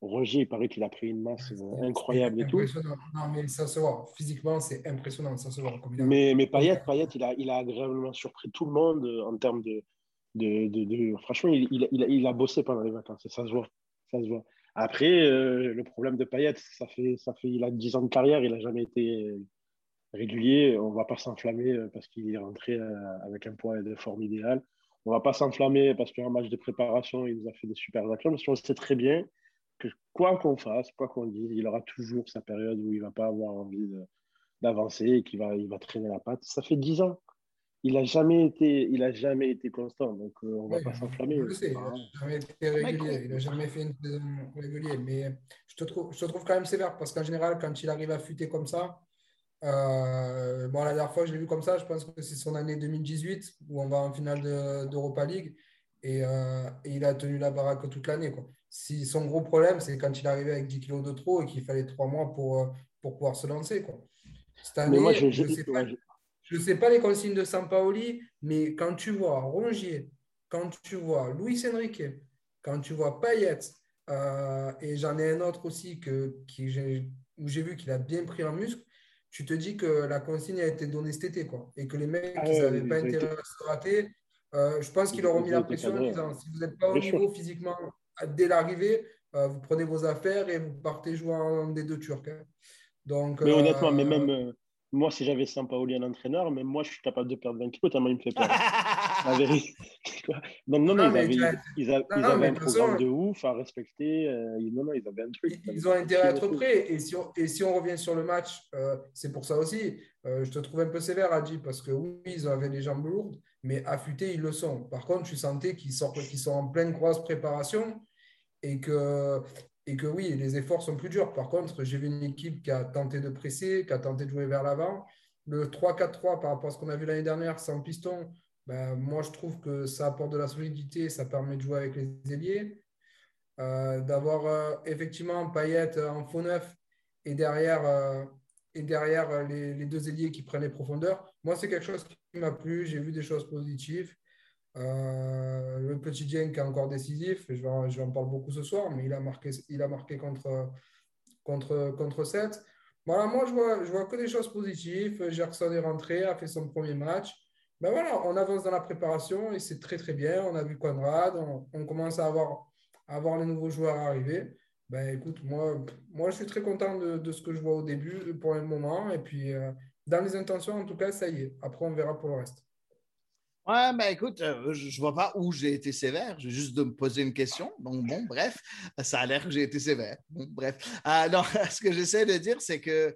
Speaker 2: Rongier, il paraît qu'il a pris une masse euh, incroyable et tout.
Speaker 3: Non, mais ça se voit. Physiquement, c'est impressionnant. Ça se voit. A-
Speaker 2: Mais, mais Payet, Payet il, a, il a agréablement surpris tout le monde euh, en termes de. de, de, de- Franchement, il, il, a- il a, il a bossé pendant les vacances, ça se voit. Ça se voit. Après, euh, le problème de Payet, ça fait, ça fait, il a 10 ans de carrière, il n'a jamais été régulier. On ne va pas s'enflammer parce qu'il est rentré avec un poids et de forme idéal. On ne va pas s'enflammer parce qu'un match de préparation, il nous a fait des super actions. Parce qu'on sait très bien que quoi qu'on fasse, quoi qu'on dise, il aura toujours sa période où il ne va pas avoir envie d'avancer et qu'il va, il va traîner la patte. Ça fait 10 ans. Il n'a jamais, été- il a jamais été constant. Donc, euh, on ne va pas s'enflammer.
Speaker 3: Je le sais, il n'a jamais été régulier, il n'a jamais fait une saison régulière. Mais je te, trouve, je te trouve quand même sévère parce qu'en général, quand il arrive à fuiter comme ça, euh, bon, la dernière fois que je l'ai vu comme ça, je pense que c'est son année 2018 où on va en finale de- d'Europa League et, euh, et il a tenu la baraque toute l'année. quoi. Si son gros problème, c'est quand il est arrivé avec 10 kilos de trop et qu'il fallait 3 mois pour, euh, pour pouvoir se lancer. Quoi. Cette année,
Speaker 2: moi, je-
Speaker 3: je- sais
Speaker 2: je-
Speaker 3: ne sais pas les consignes de Sampaoli, mais quand tu vois Rongier, quand tu vois Luis Enrique, quand tu vois Payet, euh, et j'en ai un autre aussi que, qui, où j'ai vu qu'il a bien pris en muscle, tu te dis que la consigne a été donnée cet été. Quoi, et que les mecs,
Speaker 2: Ah
Speaker 3: ils n'avaient pas
Speaker 2: ont été-
Speaker 3: intérêt à se rater. Euh, je pense qu'ils
Speaker 2: Ils
Speaker 3: leur mis la pression en disant si vous n'êtes pas au
Speaker 2: sûr.
Speaker 3: niveau physiquement dès l'arrivée, euh, vous prenez vos affaires et vous partez jouer en des deux Turcs. hein. Donc,
Speaker 2: Mais honnêtement, mais
Speaker 3: euh,
Speaker 2: même euh, moi, si j'avais Sampaoli en entraîneur, même moi, je suis capable de perdre 20 kilos tellement il me fait peur. La vérité. Donc, non, non,
Speaker 3: Non,
Speaker 2: ils avaient,
Speaker 3: tu as-
Speaker 2: ils a-
Speaker 3: Non,
Speaker 2: ils
Speaker 3: non,
Speaker 2: avaient
Speaker 3: mais
Speaker 2: un programme
Speaker 3: façon-
Speaker 2: de ouf à respecter. euh, ils- non, non, ils avaient un truc.
Speaker 3: Ils ont intérêt à être prêts. Et si on, et si on revient sur le match, euh, c'est pour ça aussi. euh, je te trouve un peu sévère, Adi, parce que oui, ils avaient les jambes lourdes, mais affûtés, ils le sont. Par contre, tu sentais qu'ils sont en pleine grosse préparation et que, et que oui, les efforts sont plus durs. Par contre, j'ai vu une équipe qui a tenté de presser, qui a tenté de jouer vers l'avant. Le 3-4-3 par rapport à ce qu'on a vu l'année dernière sans piston, ben, moi, je trouve que ça apporte de la solidité, ça permet de jouer avec les ailiers. Euh, d'avoir euh, effectivement Payet euh, en faux neuf et derrière, euh, et derrière les deux ailiers qui prennent les profondeurs. Moi, c'est quelque chose qui m'a plu. J'ai vu des choses positives. Euh, le petit qui est encore décisif, je vais, en, parler beaucoup ce soir, mais il a marqué, contre, contre, contre 7. Voilà, moi, je vois, vois que des choses positives. Gerson est rentré, a fait son premier match. Ben voilà, on avance dans la préparation et c'est très très bien. On a vu Conrad, on, commence à avoir, les nouveaux joueurs arriver. Ben écoute, moi, je suis très content de, de ce que je vois au début pour le moment. Et puis, euh, dans les intentions, en tout cas, ça y est. Après, on verra pour le reste.
Speaker 1: Ouais, ben écoute, euh, je ne vois pas où j'ai été sévère. J'ai juste de me poser une question. Donc, bon, bref, ça a l'air que j'ai été sévère. Bon, bref. Euh, non, ce que j'essaie de dire, c'est que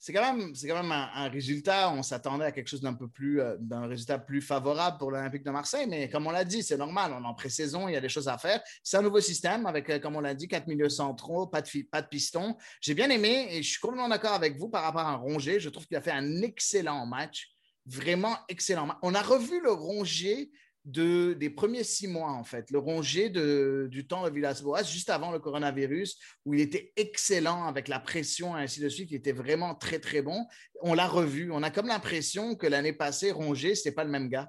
Speaker 1: c'est quand même, c'est quand même un, résultat. On s'attendait à quelque chose d'un peu plus, euh, d'un résultat plus favorable pour l'Olympique de Marseille. Mais comme on l'a dit, c'est normal. On est en pré-saison, il y a des choses à faire. C'est un nouveau système avec, comme on l'a dit, quatre milieux centraux, pas de, pas de piston. J'ai bien aimé et je suis complètement d'accord avec vous par rapport à Rongier. Je trouve qu'il a fait un excellent match. Vraiment excellent match. On a revu le Rongier de, des premiers six mois, en fait. Le Rongier de, du temps de Villas-Boas, juste avant le coronavirus, où il était excellent avec la pression et ainsi de suite. Il était vraiment très, très bon. On l'a revu. On a comme l'impression que l'année passée, Rongier, ce n'était pas le même gars.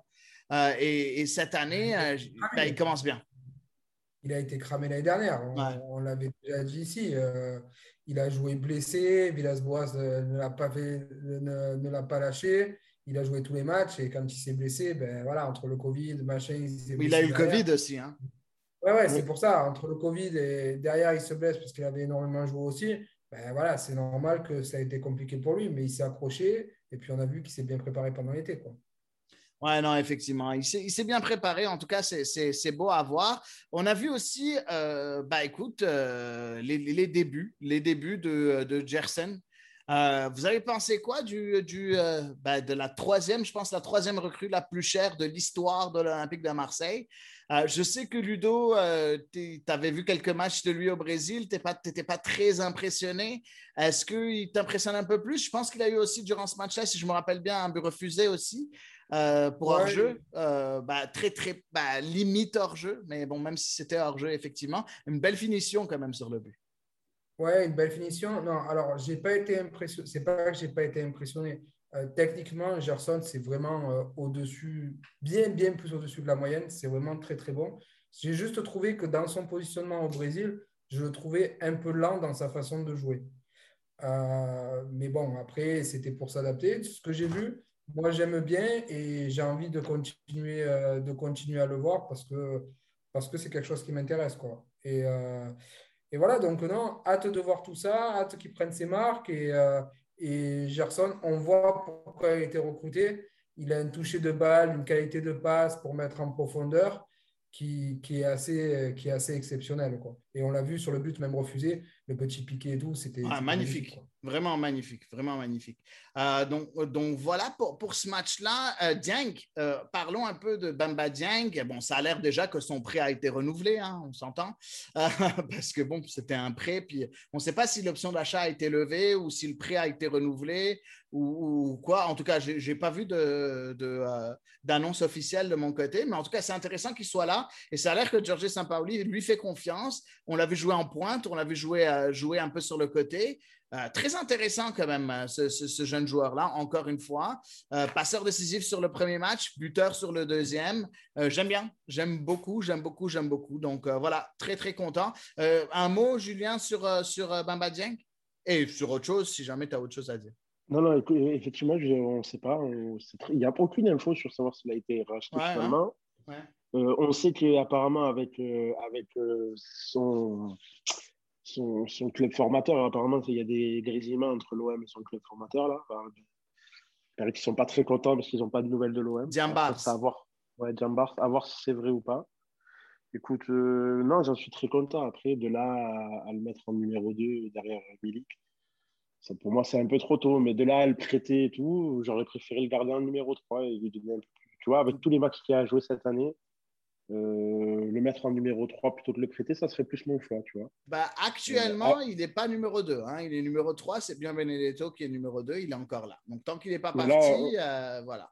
Speaker 1: Euh, et, et cette année, euh, ben, il commence bien.
Speaker 3: Il a été cramé l'année dernière. On, on l'avait déjà dit ici. Euh, il a joué blessé. Villas-Boas ne l'a pas, fait- ne, ne l'a pas lâché. Il a joué tous les matchs et quand il s'est blessé, ben voilà, entre le Covid, machin, il s'est
Speaker 1: Mais il a eu le. Covid aussi. Hein.
Speaker 3: Ouais, ouais, c'est pour ça. Entre le Covid et derrière, il se blesse parce qu'il avait énormément joué aussi. Ben voilà, c'est normal que ça a été compliqué pour lui, mais il s'est accroché et puis on a vu qu'il s'est bien préparé pendant l'été. Quoi.
Speaker 1: Ouais, non, effectivement. Il s'est bien préparé. En tout cas, c'est- c'est c'est beau à voir. On a vu aussi, euh, bah écoute, euh, les, les débuts, les débuts de, de Gerson. Euh, vous avez pensé quoi du, du, euh, bah, de la troisième, je pense, la troisième recrue la plus chère de l'histoire de l'Olympique de Marseille? Euh, je sais que Ludo, tu avais vu quelques matchs de lui au Brésil, tu n'étais pas, très impressionné. Est-ce qu'il t'impressionne un peu plus? Je pense qu'il a eu aussi, durant ce match-là, si je me rappelle bien, un but refusé aussi pour
Speaker 3: Ouais.
Speaker 1: hors-jeu. Bah, très, très bah, limite hors-jeu, mais bon, même si c'était hors-jeu, effectivement, une belle finition quand même sur le but.
Speaker 3: Ouais, une belle finition. Non, alors, j'ai pas été impressionné. C'est pas que j'ai pas été impressionné. Euh, techniquement, Gerson, c'est vraiment euh, au-dessus, bien, bien plus au-dessus de la moyenne. C'est vraiment très, très bon. J'ai juste trouvé que dans son positionnement au Brésil, je le trouvais un peu lent dans sa façon de jouer. Euh, mais bon, après, c'était pour s'adapter. Ce que j'ai vu, moi, j'aime bien et j'ai envie de continuer, de continuer à le voir parce que parce que c'est quelque chose qui m'intéresse, quoi. Et, et voilà, donc non, hâte de voir tout ça, hâte qu'il prenne ses marques. Et, euh, et Gerson, on voit pourquoi il a été recruté. Il a un toucher de balle, une qualité de passe pour mettre en profondeur qui, est, assez, qui exceptionnelle. Et on l'a vu sur le but, même refusé, le petit piqué et tout, c'était
Speaker 1: Ah, magnifique, vraiment magnifique, vraiment magnifique. Euh, donc, euh, donc voilà pour, pour ce match-là. Euh, Dieng, euh, parlons un peu de Bamba Dieng. Bon, ça a l'air déjà que son prêt a été renouvelé, hein, on s'entend, parce que bon, c'était un prêt, puis on ne sait pas si l'option d'achat a été levée ou si le prêt a été renouvelé ou, ou quoi. En tout cas, je n'ai pas vu de, de, d'annonce officielle de mon côté, mais en tout cas, c'est intéressant qu'il soit là. Et ça a l'air que Giorgio Sampaoli lui fait confiance. On l'a vu jouer en pointe, on l'a vu jouer, euh, un peu sur le côté. Euh, très intéressant quand même, euh, ce, ce- ce jeune joueur-là, encore une fois. Euh, passeur décisif sur le premier match, buteur sur le deuxième. Euh, j'aime bien, j'aime beaucoup, j'aime beaucoup, j'aime beaucoup. Donc voilà, très très content. Un mot, Julien, sur, sur Bamba Dieng? Et sur autre chose, si jamais tu as autre chose à dire.
Speaker 2: Non, non, effectivement, je- on ne sait pas. Il n'y a aucune info sur savoir s'il a été racheté
Speaker 1: Ouais,
Speaker 2: finalement.
Speaker 1: Ouais.
Speaker 2: Euh, on sait qu'apparemment, avec, euh, avec euh, son, son, son club formateur, apparemment, il y a des grésillements entre l'OM et son club formateur. Là. Enfin, il paraît qu'ils ne sont pas très contents parce qu'ils n'ont pas de nouvelles de l'OM. C'est À voir, ouais, à voir si c'est vrai ou pas. Écoute, non, j'en suis très content. Après, de là à, à le mettre en numéro 2 derrière Milik, ça, pour moi, c'est un peu trop tôt. Mais de là à le prêter et tout, j'aurais préféré le garder en numéro 3 et lui donner un peu plus. Tu vois, avec tous les matchs qu'il a joué cette année, euh, le mettre en numéro 3 plutôt que de le prêter, ça serait plus mon choix, tu vois.
Speaker 1: Bah, actuellement,
Speaker 2: Euh,
Speaker 1: il n'est pas numéro 2. hein. Il est numéro 3. C'est bien Benedetto qui est numéro 2. Il est encore là. Donc, tant qu'il n'est pas parti,
Speaker 2: là,
Speaker 1: euh, voilà.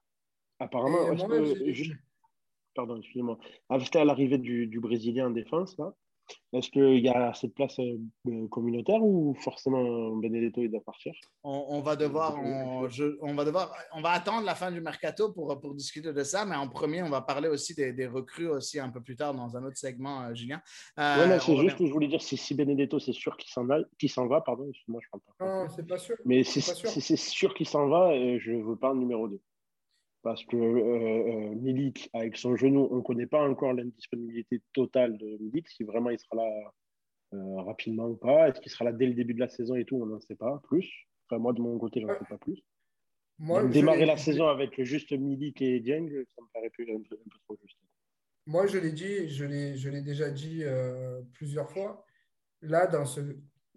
Speaker 2: Apparemment, que- juste- pardon, excusez-moi. Après l'arrivée du, du Brésilien en défense, là, est-ce qu'il y a cette place euh, euh, communautaire ou forcément Benedetto il doit partir?
Speaker 1: On, on va devoir, on, je- on va devoir, on va attendre la fin du mercato pour, pour discuter de ça. Mais en premier, on va parler aussi des, des recrues aussi un peu plus tard dans un autre segment, euh, Julien. Euh,
Speaker 2: Ouais, c'est
Speaker 1: revient.
Speaker 2: juste que je voulais dire, si Benedetto, c'est sûr qu'il s'en va, pardon, excuse-moi, je parle pas.
Speaker 3: Non, c'est pas sûr.
Speaker 2: Mais
Speaker 3: C'est sûr.
Speaker 2: si c'est sûr qu'il s'en va, je ne veux pas un numéro 2. Parce que euh, Milik, avec son genou, on ne connaît pas encore l'indisponibilité totale de Milik, si vraiment il sera là euh, rapidement ou pas. Est-ce qu'il sera là dès le début de la saison et tout? On n'en sait pas plus. Enfin, moi, de mon côté, je n'en sais pas plus.
Speaker 3: Moi,
Speaker 2: démarrer la saison avec juste Milik et Dieng, ça me paraît plus, un, peu, un peu trop juste.
Speaker 3: Moi, je l'ai dit, je l'ai, je l'ai déjà dit euh, plusieurs fois. Là, dans ce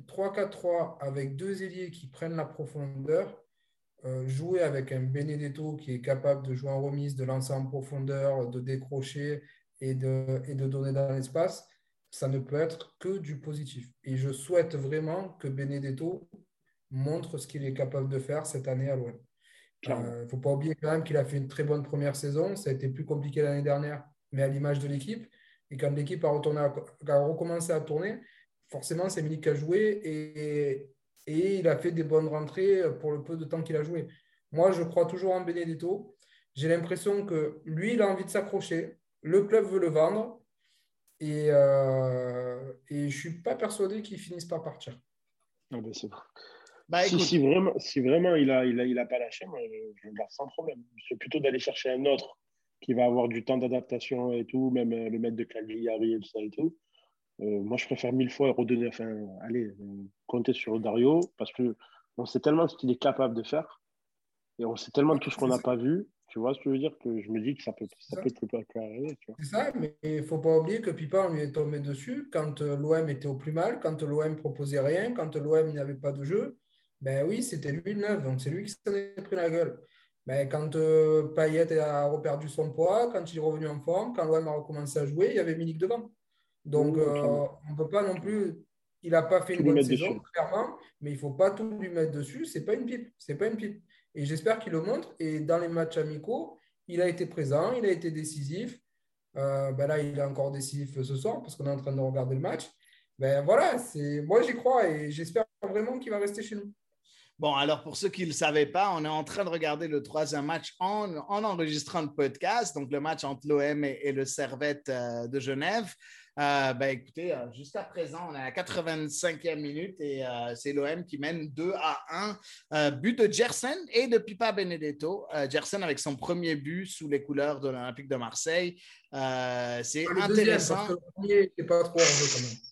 Speaker 3: 3-4-3, avec deux ailiers qui prennent la profondeur, euh, jouer avec un Benedetto qui est capable de jouer en remise, de lancer en profondeur, de décrocher et de, et de donner dans l'espace, ça ne peut être que du positif. Et je souhaite vraiment que Benedetto montre ce qu'il est capable de faire cette année à l'OM. Il ne faut pas oublier quand même qu'il a fait une très bonne première saison. Ça a été plus compliqué l'année dernière, mais à l'image de l'équipe. Et quand l'équipe a, a recommencé à tourner, forcément, c'est Milik qui a joué et, et il a fait des bonnes rentrées pour le peu de temps qu'il a joué. Moi, je crois toujours en Benedetto. J'ai l'impression que lui, il a envie de s'accrocher. Le club veut le vendre. Et, euh, et je ne suis pas persuadé qu'il finisse par partir.
Speaker 2: Ah ben, c'est bon.
Speaker 1: Bah,
Speaker 2: si, si vraiment, si vraiment il n'a il a, il a pas lâché, moi, je le garde sans problème. C'est plutôt d'aller chercher un autre qui va avoir du temps d'adaptation et tout, même euh, le maître de Cagliari et tout ça et tout. Euh, moi, je préfère mille fois redonner, enfin, allez, euh, compter sur Dario parce que on sait tellement ce qu'il est capable de faire et on sait tellement tout ce qu'on n'a pas vu. Tu vois ce que je veux dire? Que je me dis que ça peut, ça peut, arriver.
Speaker 3: C'est ça, mais il ne faut pas oublier que Pipa, on lui est tombé dessus quand euh, l'OM était au plus mal, quand l'OM proposait rien, quand l'OM n'avait pas de jeu. Ben oui, c'était lui le neuf, donc c'est lui qui s'en est pris la gueule. Ben, quand euh, Payet a reperdu son poids, quand il est revenu en forme, quand l'OM a recommencé à jouer, il y avait Milik devant. Donc euh, on ne peut pas non plus. Il n'a pas fait une bonne saison,
Speaker 2: dessus.
Speaker 3: clairement, mais il ne faut pas tout lui mettre dessus. C'est pas une pipe. C'est pas une pipe. Et j'espère qu'il le montre. Et dans les matchs amicaux, il a été présent, il a été décisif. Euh, ben là, il est encore décisif ce soir parce qu'on est en train de regarder le match. Ben voilà, c'est moi j'y crois et j'espère vraiment qu'il va rester chez nous.
Speaker 1: Bon, alors pour ceux qui ne le savaient pas, on est en train de regarder le troisième match en, en enregistrant le podcast, donc le match entre l'OM et, et le Servette euh, de Genève. Euh, ben, écoutez, euh, jusqu'à présent, on est à la 85e minute et c'est l'OM qui mène 2 à 1. Euh, but de Gerson et de Pipa Benedetto. Gerson avec son premier but sous les couleurs de l'Olympique de Marseille. C'est
Speaker 3: deuxième,
Speaker 1: intéressant.
Speaker 3: parce que le premier pas trop en jeu quand même.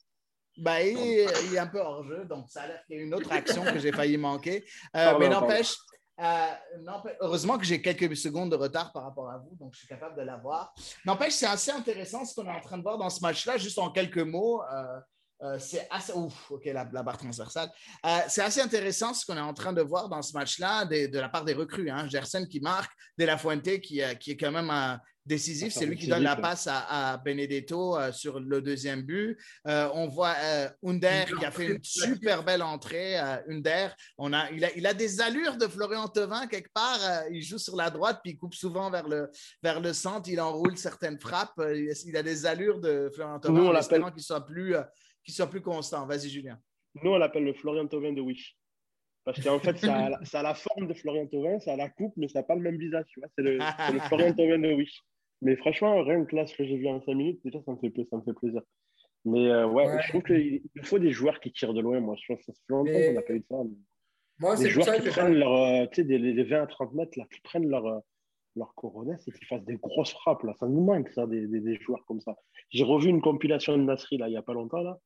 Speaker 1: Ben, il, est- un peu hors jeu, donc ça a l'air qu'il y a une autre action que j'ai failli manquer. Euh,
Speaker 2: Pardon,
Speaker 1: mais n'empêche, euh, heureusement que j'ai quelques secondes de retard par rapport à vous, donc je suis capable de l'avoir. N'empêche, c'est assez intéressant ce qu'on est en train de voir dans ce match-là, juste en quelques mots. euh, c'est assez. Ouf, OK, la, la barre transversale. Euh, c'est assez intéressant ce qu'on est en train de voir dans ce match-là de, la part des recrues. Hein. Gerson qui marque, De La Fuente qui, euh, qui est quand même un décisif. C'est lui qui donne la passe à, à Benedetto euh, sur le deuxième but. Euh, on voit euh, Under qui a fait une super belle entrée. euh, Under, on a, il, a, il a des allures de Florian Thauvin quelque part. il joue sur la droite puis il coupe souvent vers le, vers le centre. Il enroule certaines frappes. il, a des allures de Florian Thauvin
Speaker 2: Nous, on
Speaker 1: en
Speaker 2: l'appelle-
Speaker 1: espérant qu'il soit plus, qu'il soit plus constant. Vas-y, Julien.
Speaker 2: Nous, on l'appelle le Florian Thauvin de Wish. Parce qu'en fait, ça a, ça a la forme de Florian Thauvin, ça a la coupe, mais ça n'a pas le même visage. C'est le, le Florian Thauvin de Wish. Mais franchement, rien que là, ce que j'ai vu en 5 minutes, déjà, ça me fait, ça me fait plaisir. Mais euh, ouais,
Speaker 3: Ouais.
Speaker 2: je trouve qu'il il faut des joueurs qui tirent de loin. Moi, je trouve que ça fait longtemps
Speaker 3: Mais-
Speaker 2: qu'on n'a pas eu de ça. mais-
Speaker 3: Moi,
Speaker 2: des joueurs
Speaker 3: ça
Speaker 2: qui
Speaker 3: que
Speaker 2: prennent leur, euh, tu sais, des, les 20 à 30 mètres, là, qui prennent leur, euh, leur coronesse et qui fassent des grosses frappes. Là. Ça nous manque, ça, des, des, des joueurs comme ça. J'ai revu une compilation de Nasri, là, il n'y a pas longtemps, là.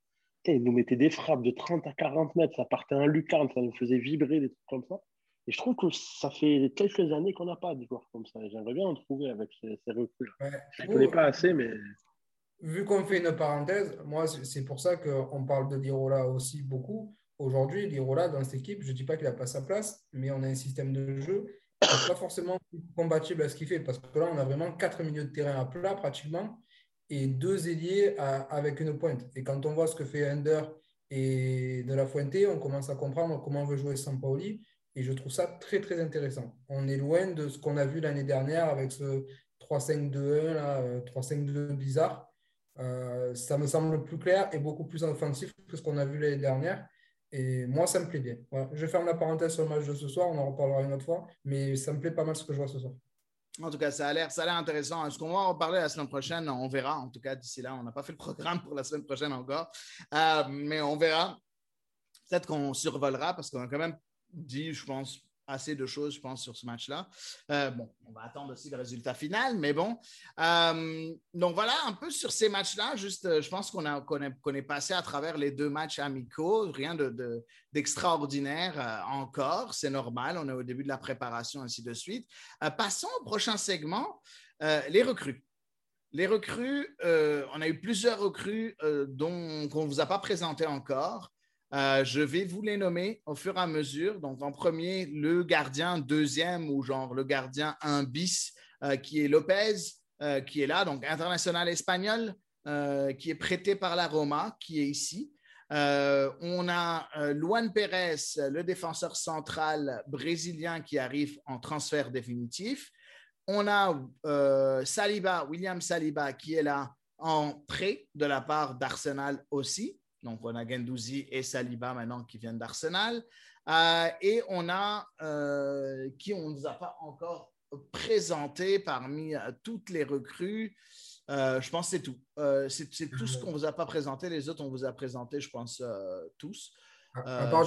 Speaker 2: Ils nous mettaient des frappes de 30 à 40 mètres, ça partait en lucarne, ça nous faisait vibrer, des trucs comme ça. Et je trouve que ça fait quelques années qu'on n'a pas de joueurs comme ça. J'aimerais bien en trouver avec ces, ces recrues.
Speaker 3: Ouais.
Speaker 2: Je ne connais pas assez, mais
Speaker 3: vu qu'on fait une parenthèse, moi, c'est pour ça qu'on parle de Lirola aussi beaucoup. Aujourd'hui, Lirola, dans cette équipe, je ne dis pas qu'il n'a pas sa place, mais on a un système de jeu qui n'est pas forcément compatible à ce qu'il fait. Parce que là, on a vraiment quatre milieux de terrain à plat pratiquement et deux ailiers à- avec une pointe. Et quand on voit ce que fait Ender et De La Fuente, on commence à comprendre comment veut jouer Sampaoli. Et je trouve ça très, très intéressant. On est loin de ce qu'on a vu l'année dernière avec ce 3-5-2-1, là, euh, 3-5-2 bizarre. Euh, ça me semble plus clair et beaucoup plus offensif que ce qu'on a vu l'année dernière. Et moi, ça me plaît bien. Je ferme la parenthèse sur le match de ce soir, on en reparlera une autre fois, mais ça me plaît pas mal ce que je vois ce soir.
Speaker 1: En tout cas, ça a l'air, ça a l'air intéressant. Est-ce qu'on va en parler la semaine prochaine? On verra. En tout cas, d'ici là, on n'a pas fait le programme pour la semaine prochaine encore. Euh, mais on verra. Peut-être qu'on survolera parce qu'on a quand même dit, je pense, assez de choses, je pense, sur ce match-là. Euh, bon, on va attendre aussi le résultat final, mais bon. Euh, donc voilà, un peu sur ces matchs-là, juste, euh, je pense qu'on a, qu'on est, passé à travers les deux matchs amicaux, rien de, de- d'extraordinaire euh, encore, c'est normal, on est au début de la préparation, ainsi de suite. Passons au prochain segment, les recrues. Les recrues, on a eu plusieurs recrues dont qu'on ne vous a pas présenté encore. Euh, je vais vous les nommer au fur et à mesure. Donc, en premier, le gardien deuxième ou genre le gardien 1 bis, euh, qui est Lopez, euh, qui est là, donc international espagnol, qui est prêté par la Roma, qui est ici. On a Luan Pérez, le défenseur central brésilien qui arrive en transfert définitif. On a Saliba, William Saliba, qui est là en prêt de la part d'Arsenal aussi. Donc, on a Gendouzi et Saliba maintenant qui viennent d'Arsenal. Euh, et on a euh, qui on ne nous a pas encore présenté parmi euh, toutes les recrues. Euh, je pense que c'est tout. Euh, c'est c'est tout ce qu'on ne vous a pas présenté. Les autres, on vous a présenté, je pense, euh, tous.
Speaker 3: À, à part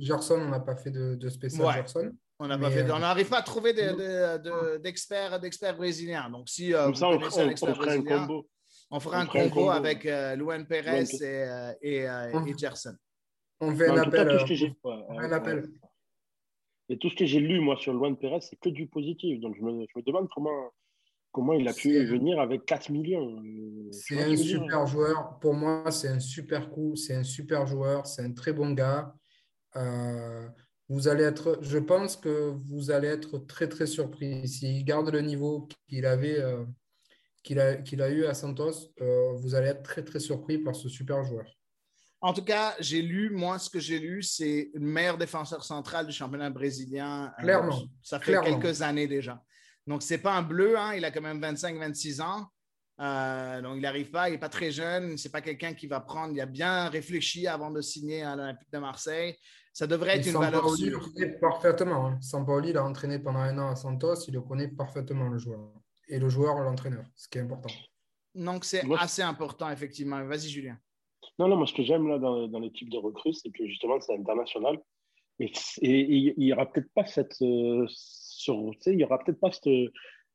Speaker 3: Gerson, on n'a pas fait de, de spécial
Speaker 1: Ouais.
Speaker 3: Gerson.
Speaker 1: On
Speaker 3: euh,
Speaker 1: n'arrive pas à trouver de- de- de- d'experts d'experts brésiliens. Donc, si euh,
Speaker 2: Comme
Speaker 1: vous
Speaker 2: ça, on, on- on
Speaker 1: expert
Speaker 2: ferait un
Speaker 1: brésilien,
Speaker 2: combo.
Speaker 1: On fera un combo,
Speaker 2: combo.
Speaker 1: avec euh, Luan Pérez
Speaker 2: Luan
Speaker 1: et, euh, et, euh,
Speaker 3: On-
Speaker 1: et Gerson.
Speaker 3: On fait un
Speaker 2: En tout cas,
Speaker 3: appel.
Speaker 2: tout ce que j'ai-
Speaker 3: on
Speaker 2: ouais,
Speaker 3: fait un appel.
Speaker 2: Et tout ce que j'ai lu, moi, sur Luan Pérez, c'est que du positif. Donc, je me, je me demande comment, comment il a pu venir avec 4 millions. Euh,
Speaker 3: C'est un super joueur. Pour moi, c'est un super coup. C'est un super joueur. C'est un très bon gars. Euh, vous allez être, je pense que vous allez être très, très surpris. S'il garde le niveau qu'il avait, euh, qu'il a, qu'il a eu à Santos, euh, vous allez être très, très surpris par ce super joueur.
Speaker 1: En tout cas, j'ai lu, moi, ce que j'ai lu, c'est le meilleur défenseur central du championnat brésilien. euh,
Speaker 3: Clairement.
Speaker 1: ça fait
Speaker 3: Clairement.
Speaker 1: quelques années déjà. Donc, c'est pas un bleu, hein, il a quand même 25-26 ans. Euh, donc, il n'arrive pas, il n'est pas très jeune. C'est pas quelqu'un qui va prendre. Il a bien réfléchi avant de signer à l'Olympique de Marseille. Ça devrait être
Speaker 3: Et
Speaker 1: une valeur
Speaker 3: Sampaoli
Speaker 1: sûre.
Speaker 3: le connaît parfaitement. Hein. Sampaoli l'a entraîné pendant un an à Santos. Il le connaît parfaitement, le joueur. Et le joueur, l'entraîneur, ce qui est important.
Speaker 1: Donc, c'est
Speaker 2: Moi, je-
Speaker 1: assez important, effectivement. Vas-y, Julien.
Speaker 2: Non, non, moi, ce que j'aime là dans, dans les types de recrues, c'est que justement, c'est international. Et, et- et il n'y aura peut-être pas cette. euh, sur, tu sais, il y aura peut-être pas cette.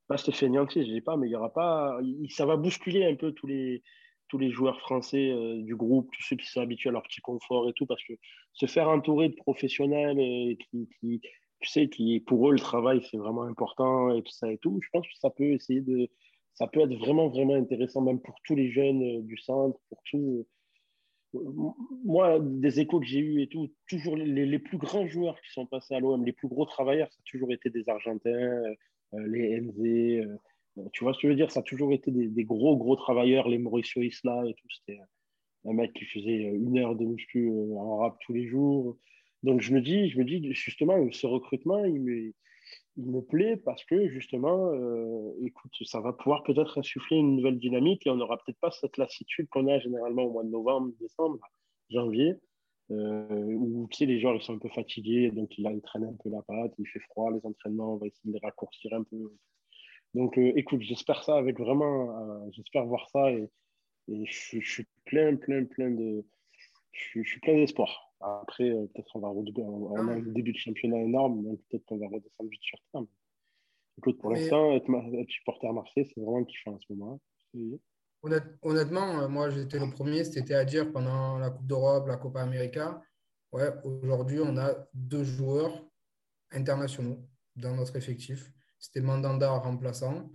Speaker 2: Pas cette fainéantise, je dis pas, mais il y aura pas. ça va bousculer un peu tous les, tous les joueurs français euh, du groupe, tous ceux qui sont habitués à leur petit confort et tout, parce que se faire entourer de professionnels et qui, qui, tu sais, qui, pour eux, le travail, c'est vraiment important et tout ça et tout, je pense que ça peut essayer de. Ça peut être vraiment, vraiment intéressant, même pour tous les jeunes euh, du centre, pour tout. Moi, des échos que j'ai eus et tout, toujours les, plus grands joueurs qui sont passés à l'OM, les plus gros travailleurs, ça a toujours été des Argentins, euh, les NZ. euh, tu vois ce que je veux dire? Ça a toujours été des, gros, gros travailleurs, les Mauricio Isla et tout. C'était un mec qui faisait une heure de muscu euh, en rap tous les jours. Donc, je me dis, je me dis justement, ce recrutement, il me, plaît parce que justement, euh, écoute, ça va pouvoir peut-être insuffler une nouvelle dynamique et on n'aura peut-être pas cette lassitude qu'on a généralement au mois de novembre, décembre, janvier, euh, où tu les joueurs ils sont un peu fatigués, donc ils, ils traînent un peu la patte, il fait froid, les entraînements, on va essayer de les raccourcir un peu. Donc, euh, écoute, j'espère ça avec vraiment, j'espère voir ça et, je, suis- plein, plein, plein de, je suis plein d'espoir. Après, euh, peut-être on va redoubler, on, on a un début de championnat énorme, donc peut-être qu'on va redescendre vite sur terre. Écoute, pour l'instant, être, supporter à Marseille, c'est vraiment kiffant en ce moment.
Speaker 3: Honnête- honnêtement, euh, moi, j'étais le premier, c'était à dire pendant la Coupe d'Europe, la Copa América. Ouais, aujourd'hui, on a deux joueurs internationaux dans notre effectif. C'était Mandanda remplaçant,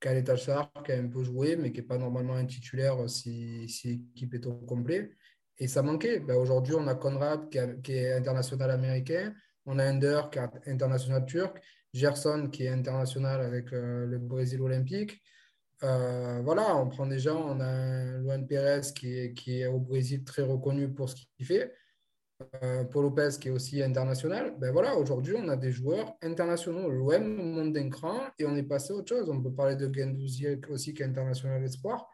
Speaker 3: Khaled Achar qui a un peu joué, mais qui n'est pas normalement un titulaire si, si l'équipe est au complet. Et ça manquait. Ben, aujourd'hui, on a Conrad qui, est international américain, on a Ender qui est international turc, Gerson qui est international avec euh, le Brésil olympique. Euh, voilà, on prend déjà, on a Luan Pérez qui est, qui est au Brésil très reconnu pour ce qu'il fait. Euh, Paul Lopez qui est aussi international. Ben voilà, aujourd'hui, on a des joueurs internationaux. L'OM monte d'un cran et on est passé à autre chose. On peut parler de Gendouzi aussi qui est international espoir.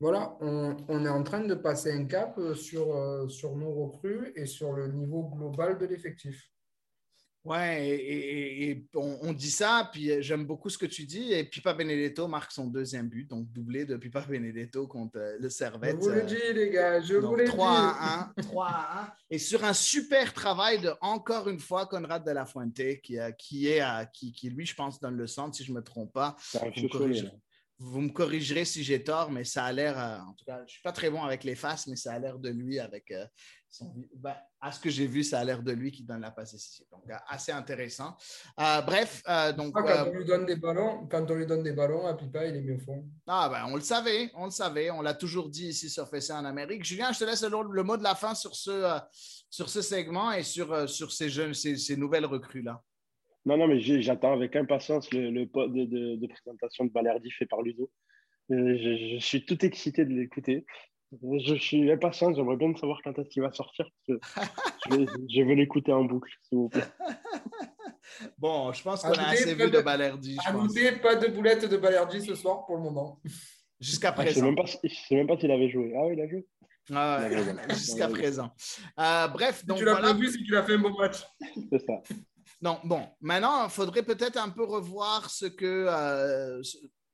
Speaker 3: Voilà, on, on est en train de passer un cap euh, sur, euh, sur nos recrues et sur le niveau global de l'effectif.
Speaker 1: Ouais, et, et- et on, on dit ça, puis euh, j'aime beaucoup ce que tu dis. Et Pipa Benedetto marque son deuxième but, donc doublé de Pipa Benedetto contre le
Speaker 3: Je
Speaker 1: Servette.
Speaker 3: vous le dis, les gars, je
Speaker 1: donc
Speaker 3: vous le
Speaker 1: 3
Speaker 3: dis.
Speaker 1: à 1, 3 à 1. Et sur un super travail de, encore une fois, Conrad de la Fuente, qui, a- qui est, à- qui, qui, lui, je pense, donne le centre, si je ne me trompe pas.
Speaker 2: C'est un
Speaker 1: Vous me, corrigerez, si j'ai tort, mais ça a l'air, euh, en tout cas, je ne suis pas très bon avec les faces, mais ça a l'air de lui avec euh, son... ben, à ce que j'ai vu, ça a l'air de lui qui donne la passe décisive. Donc, euh, assez intéressant. Euh, bref, donc...
Speaker 3: Ah, quand on lui donne des ballons, quand on lui donne des ballons, à Pipa, il est mieux au fond.
Speaker 1: ah ben, on le savait, on le savait, on l'a toujours dit ici sur FC en Amérique. Julien, je te laisse le, le mot de la fin sur ce, sur ce segment et sur, sur ces jeunes, ces, ces nouvelles recrues-là.
Speaker 2: Non, non, mais j'attends avec impatience le, le pod de, de- de présentation de Balerdi fait par Ludo. Euh, Je, je suis tout excité de l'écouter. Je suis impatient, j'aimerais bien savoir quand est-ce qu'il va sortir. parce que je, je veux l'écouter en boucle, s'il vous plaît.
Speaker 1: Bon, je pense qu'on a assez vu de Balerdi,
Speaker 3: À
Speaker 1: pense.
Speaker 3: noter, pas de boulette de Balerdi ce soir pour le moment.
Speaker 1: Jusqu'à
Speaker 2: Ah, je
Speaker 1: présent.
Speaker 2: même pas, si- je sais même pas s'il avait joué. Ah oui, il a joué.
Speaker 1: Ah. Jusqu'à présent. Euh, bref,
Speaker 3: Si
Speaker 1: donc
Speaker 3: tu l'as
Speaker 1: voilà.
Speaker 3: pas vu, c'est qu'il a fait un bon match.
Speaker 2: C'est ça.
Speaker 1: Non, bon, maintenant, il faudrait peut-être un peu revoir ce que, euh,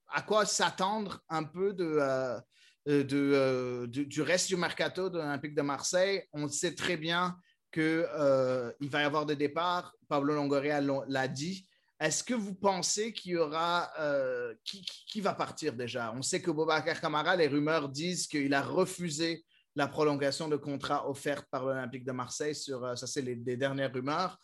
Speaker 1: à quoi s'attendre un peu de, euh, de, euh, du, reste du mercato de l'Olympique de Marseille. On sait très bien qu'il va y avoir des départs. Pablo Longoria l'a dit. Est-ce que vous pensez qu'il y aura. qui, va partir déjà? On sait que Bobacar Camara, les rumeurs disent qu'il a refusé la prolongation de contrat offerte par l'Olympique de Marseille. Sur, ça, c'est les dernières rumeurs.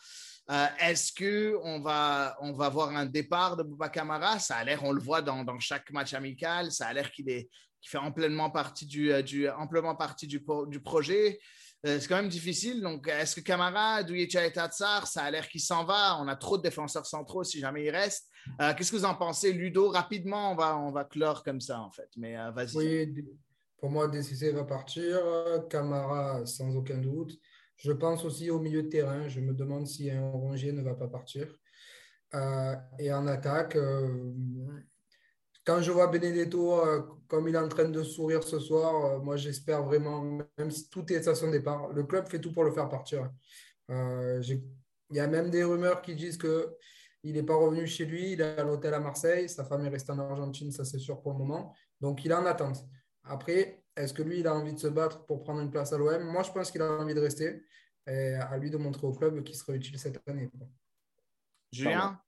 Speaker 1: Euh, Est-ce qu'on va, on va voir un départ de Bouba Camara? Ça a l'air, on le voit dans, dans chaque match amical, ça a l'air qu'il qu'il fait amplement partie du, euh, du, amplement partie du, du projet. Euh, c'est quand même difficile. Donc, est-ce que Camara, Douyecha et Tatsar, ça a l'air qu'il s'en va? On a trop de défenseurs centraux si jamais il reste. Qu'est-ce que vous en pensez, Ludo Rapidement, on va, on va clore comme ça, en fait. Mais vas-y.
Speaker 3: Pour moi, DCC va partir. Camara, sans aucun doute. Je pense aussi au milieu de terrain. Je me demande si un Rongier ne va pas partir. Euh, et en attaque, euh, quand je vois Benedetto euh, comme il est en train de sourire ce soir, moi j'espère vraiment, même si tout est à son départ, le club fait tout pour le faire partir. Il y a même des rumeurs qui disent que il n'est pas revenu chez lui, il est à l'hôtel à Marseille, sa femme est restée en Argentine, ça c'est sûr pour le moment. Donc il est en attente. Après, est-ce que lui, il a envie de se battre pour prendre une place à l'OM Moi, je pense qu'il a envie de rester. Et à lui de montrer au club qu'il sera utile cette année.
Speaker 1: Julien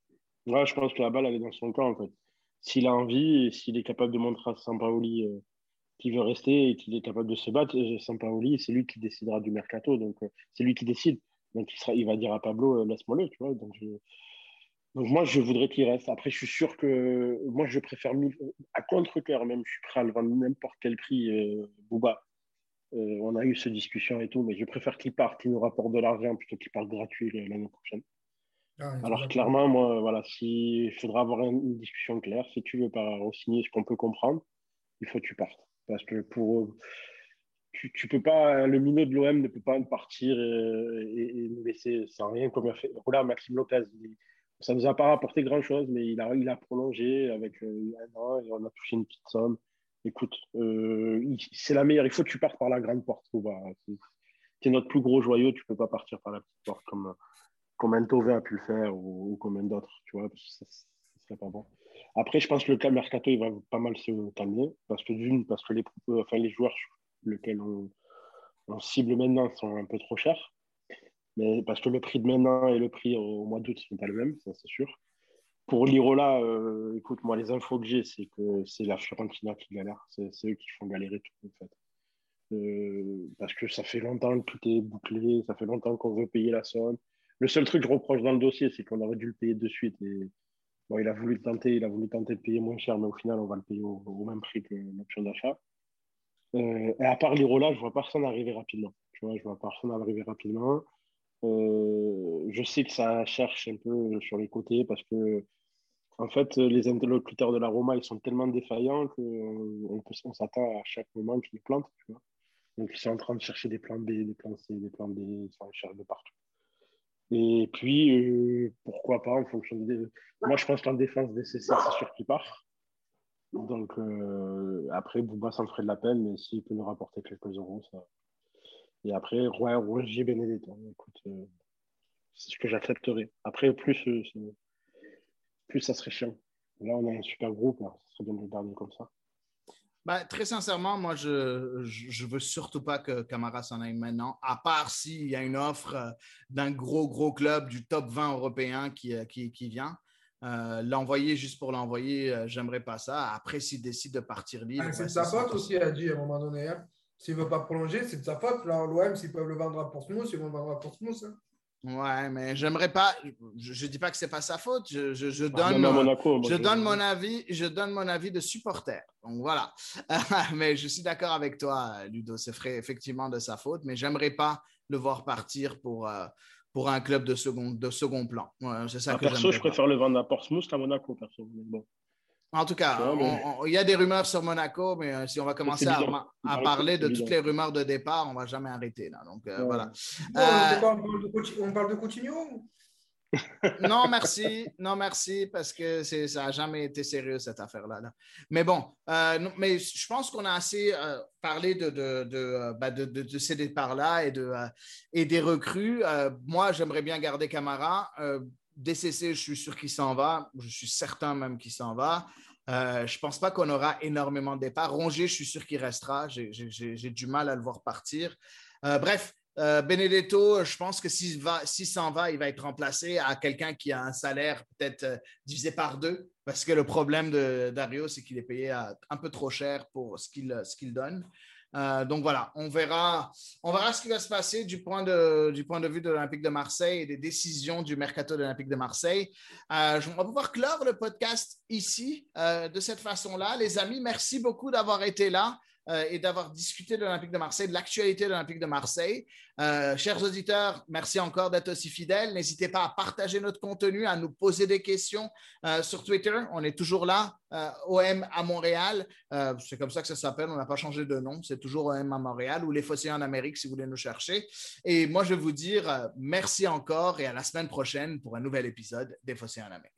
Speaker 2: Ouais, je pense que la balle, elle est dans son camp, en fait. S'il a envie et s'il est capable de montrer à Sampaoli euh, qu'il veut rester et qu'il est capable de se battre, euh, Sampaoli, c'est lui qui décidera du mercato. Donc, euh, c'est lui qui décide. Donc, il, sera, il va dire à Pablo, euh, laisse-moi le, tu vois. Donc, je- donc, moi, je voudrais qu'il reste. Après, je suis sûr que moi, je préfère mille- à contre-cœur même, je suis prêt à le vendre n'importe quel prix, euh, Booba. Euh, on a eu cette discussion et tout, mais je préfère qu'il parte, qu'il nous rapporte de l'argent plutôt qu'il parte gratuit euh, l'année prochaine.
Speaker 3: Ah,
Speaker 2: Alors clairement, moi, voilà, si il faudra avoir une, discussion claire. Si tu veux pas re-signer ce qu'on peut comprendre, il faut que tu partes. Parce que pour tu, tu peux pas, le minot de l'OM ne peut pas partir euh, et, et nous laisser sans rien comme a fait. Voilà, Maxime Lopez, il- ça nous a pas rapporté grand chose, mais il a, prolongé avec euh, un an et on a touché une petite somme. Écoute, euh, c'est la meilleure. Il faut que tu partes par la grande porte. C'est c'est notre plus gros joyau. Tu peux pas partir par la petite porte comme comme un a pu le faire ou, comme un d'autres, tu vois, parce que ça, ça serait pas bon. Après, je pense que le mercato, il va pas mal se calmer, parce que d'une, parce que les, les joueurs lesquels on, on cible maintenant sont un peu trop chers, mais parce que le prix de maintenant et le prix au mois d'août sont pas les mêmes, ça c'est sûr. Pour l'Irola, euh, écoute, moi, les infos que j'ai, c'est que c'est la Fiorentina qui galère, c'est eux qui font galérer tout, en fait. Euh, parce que ça fait longtemps que tout est bouclé, ça fait longtemps qu'on veut payer la somme. Le seul truc que je reproche dans le dossier, c'est qu'on aurait dû le payer de suite. Et bon, il a voulu tenter, il a voulu tenter de payer moins cher, mais au final, on va le payer au, au même prix que l'option d'achat. Euh, et à part l'Irola, je vois personne arriver rapidement. Tu vois, je vois personne arriver rapidement. Euh, je sais que ça cherche un peu sur les côtés parce que, en fait, les interlocuteurs de la Roma, ils sont tellement défaillants qu'on on s'attend à chaque moment qu'ils plantent. Tu. Donc, ils sont en train de chercher des plans B, des plans C, des plans D, ils sont en cherche de partout. Et puis, euh, pourquoi pas, en fonction des. Moi, je pense qu'en défense DCC, c'est sûr qu'il part. Donc, euh, après, Bouba, me ferait de la peine, mais s'il peut nous rapporter quelques euros, ça. Et après, ouais, Roger Benedetto. Écoute, euh, c'est ce que j'accepterais. Après, plus, euh, plus ça serait chiant. Là, on a un super groupe, là. ça serait bien de le garder comme ça.
Speaker 1: Ben, très sincèrement, moi, je je je veux surtout pas que Camara s'en aille maintenant, à part s'il y a une offre euh, d'un gros, gros club du top 20 européen qui, qui, qui vient. Euh, l'envoyer juste pour l'envoyer, euh, j'aimerais pas ça. Après, s'il décide de partir libre,
Speaker 3: Ah, c'est
Speaker 1: ouais,
Speaker 3: de sa
Speaker 1: ça,
Speaker 3: faute aussi, a dit à un moment donné. hein. S'il ne veut pas prolonger, c'est de sa faute. Là, l'OM, s'ils peuvent le vendre à Portsmouth, ils vont le vendre à Portsmouth. hein.
Speaker 1: Ouais, mais j'aimerais pas. Je ne dis pas que c'est pas sa faute. Je, je- je
Speaker 2: Ah,
Speaker 1: donne,
Speaker 2: même à Monaco, moi,
Speaker 1: je
Speaker 2: je-
Speaker 1: donne mon avis. Je donne mon avis de supporter. Donc voilà. mais je suis d'accord avec toi, Ludo. C'est vrai, effectivement de sa faute, mais j'aimerais pas le voir partir pour euh, pour un club de second de second plan. Ouais, c'est ça
Speaker 2: Ah,
Speaker 1: que
Speaker 2: perso,
Speaker 1: j'aimerais
Speaker 2: je
Speaker 1: pas.
Speaker 2: préfère le vendre à Portsmouth qu'à Monaco, perso. Mais bon.
Speaker 1: En tout cas,
Speaker 2: mais-
Speaker 1: il y a des rumeurs sur Monaco, mais euh, si on va commencer à, parler de toutes les rumeurs de départ, on va jamais arrêter là. Donc euh,
Speaker 2: Ouais.
Speaker 1: voilà. Euh,
Speaker 3: on, parle de Coutinho
Speaker 1: non, merci. Non, merci, parce que c'est- ça n'a jamais été sérieux, cette affaire-là. là. Mais bon, euh, non, mais je pense qu'on a assez euh, parlé de, de, de, bah, de- de- de ces départs-là et, de, euh, et des recrues. Euh, moi, j'aimerais bien garder Camara. DCC, je suis sûr qu'il s'en va. Je suis certain même qu'il s'en va. Euh, je ne pense pas qu'on aura énormément de départs. Rongier, je suis sûr qu'il restera. J'ai- du mal à le voir partir. Euh, bref, euh, Benedetto, je pense que s'il s'en va, il va être remplacé à quelqu'un qui a un salaire peut-être divisé par deux. Parce que le problème de Dario, c'est qu'il est payé un peu trop cher pour ce qu'il donne. Euh, donc voilà, on verra, on verra ce qui va se passer du point de, du point de vue de l'Olympique de Marseille et des décisions du mercato de l'Olympique de Marseille. Euh, on va pouvoir clore le podcast ici euh, de cette façon-là. Les amis, merci beaucoup d'avoir été là euh, et d'avoir discuté de l'Olympique de Marseille, de l'actualité de l'Olympique de Marseille. Euh, chers auditeurs, merci encore d'être aussi fidèles. N'hésitez pas à partager notre contenu, à nous poser des questions euh, sur Twitter. On est toujours là, OM à Montréal. C'est comme ça que ça s'appelle. On n'a pas changé de nom. C'est toujours OM à Montréal ou les Fossiers en Amérique si vous voulez nous chercher. Et moi, je vais vous dire merci encore et à la semaine prochaine pour un nouvel épisode des Fossiers en Amérique.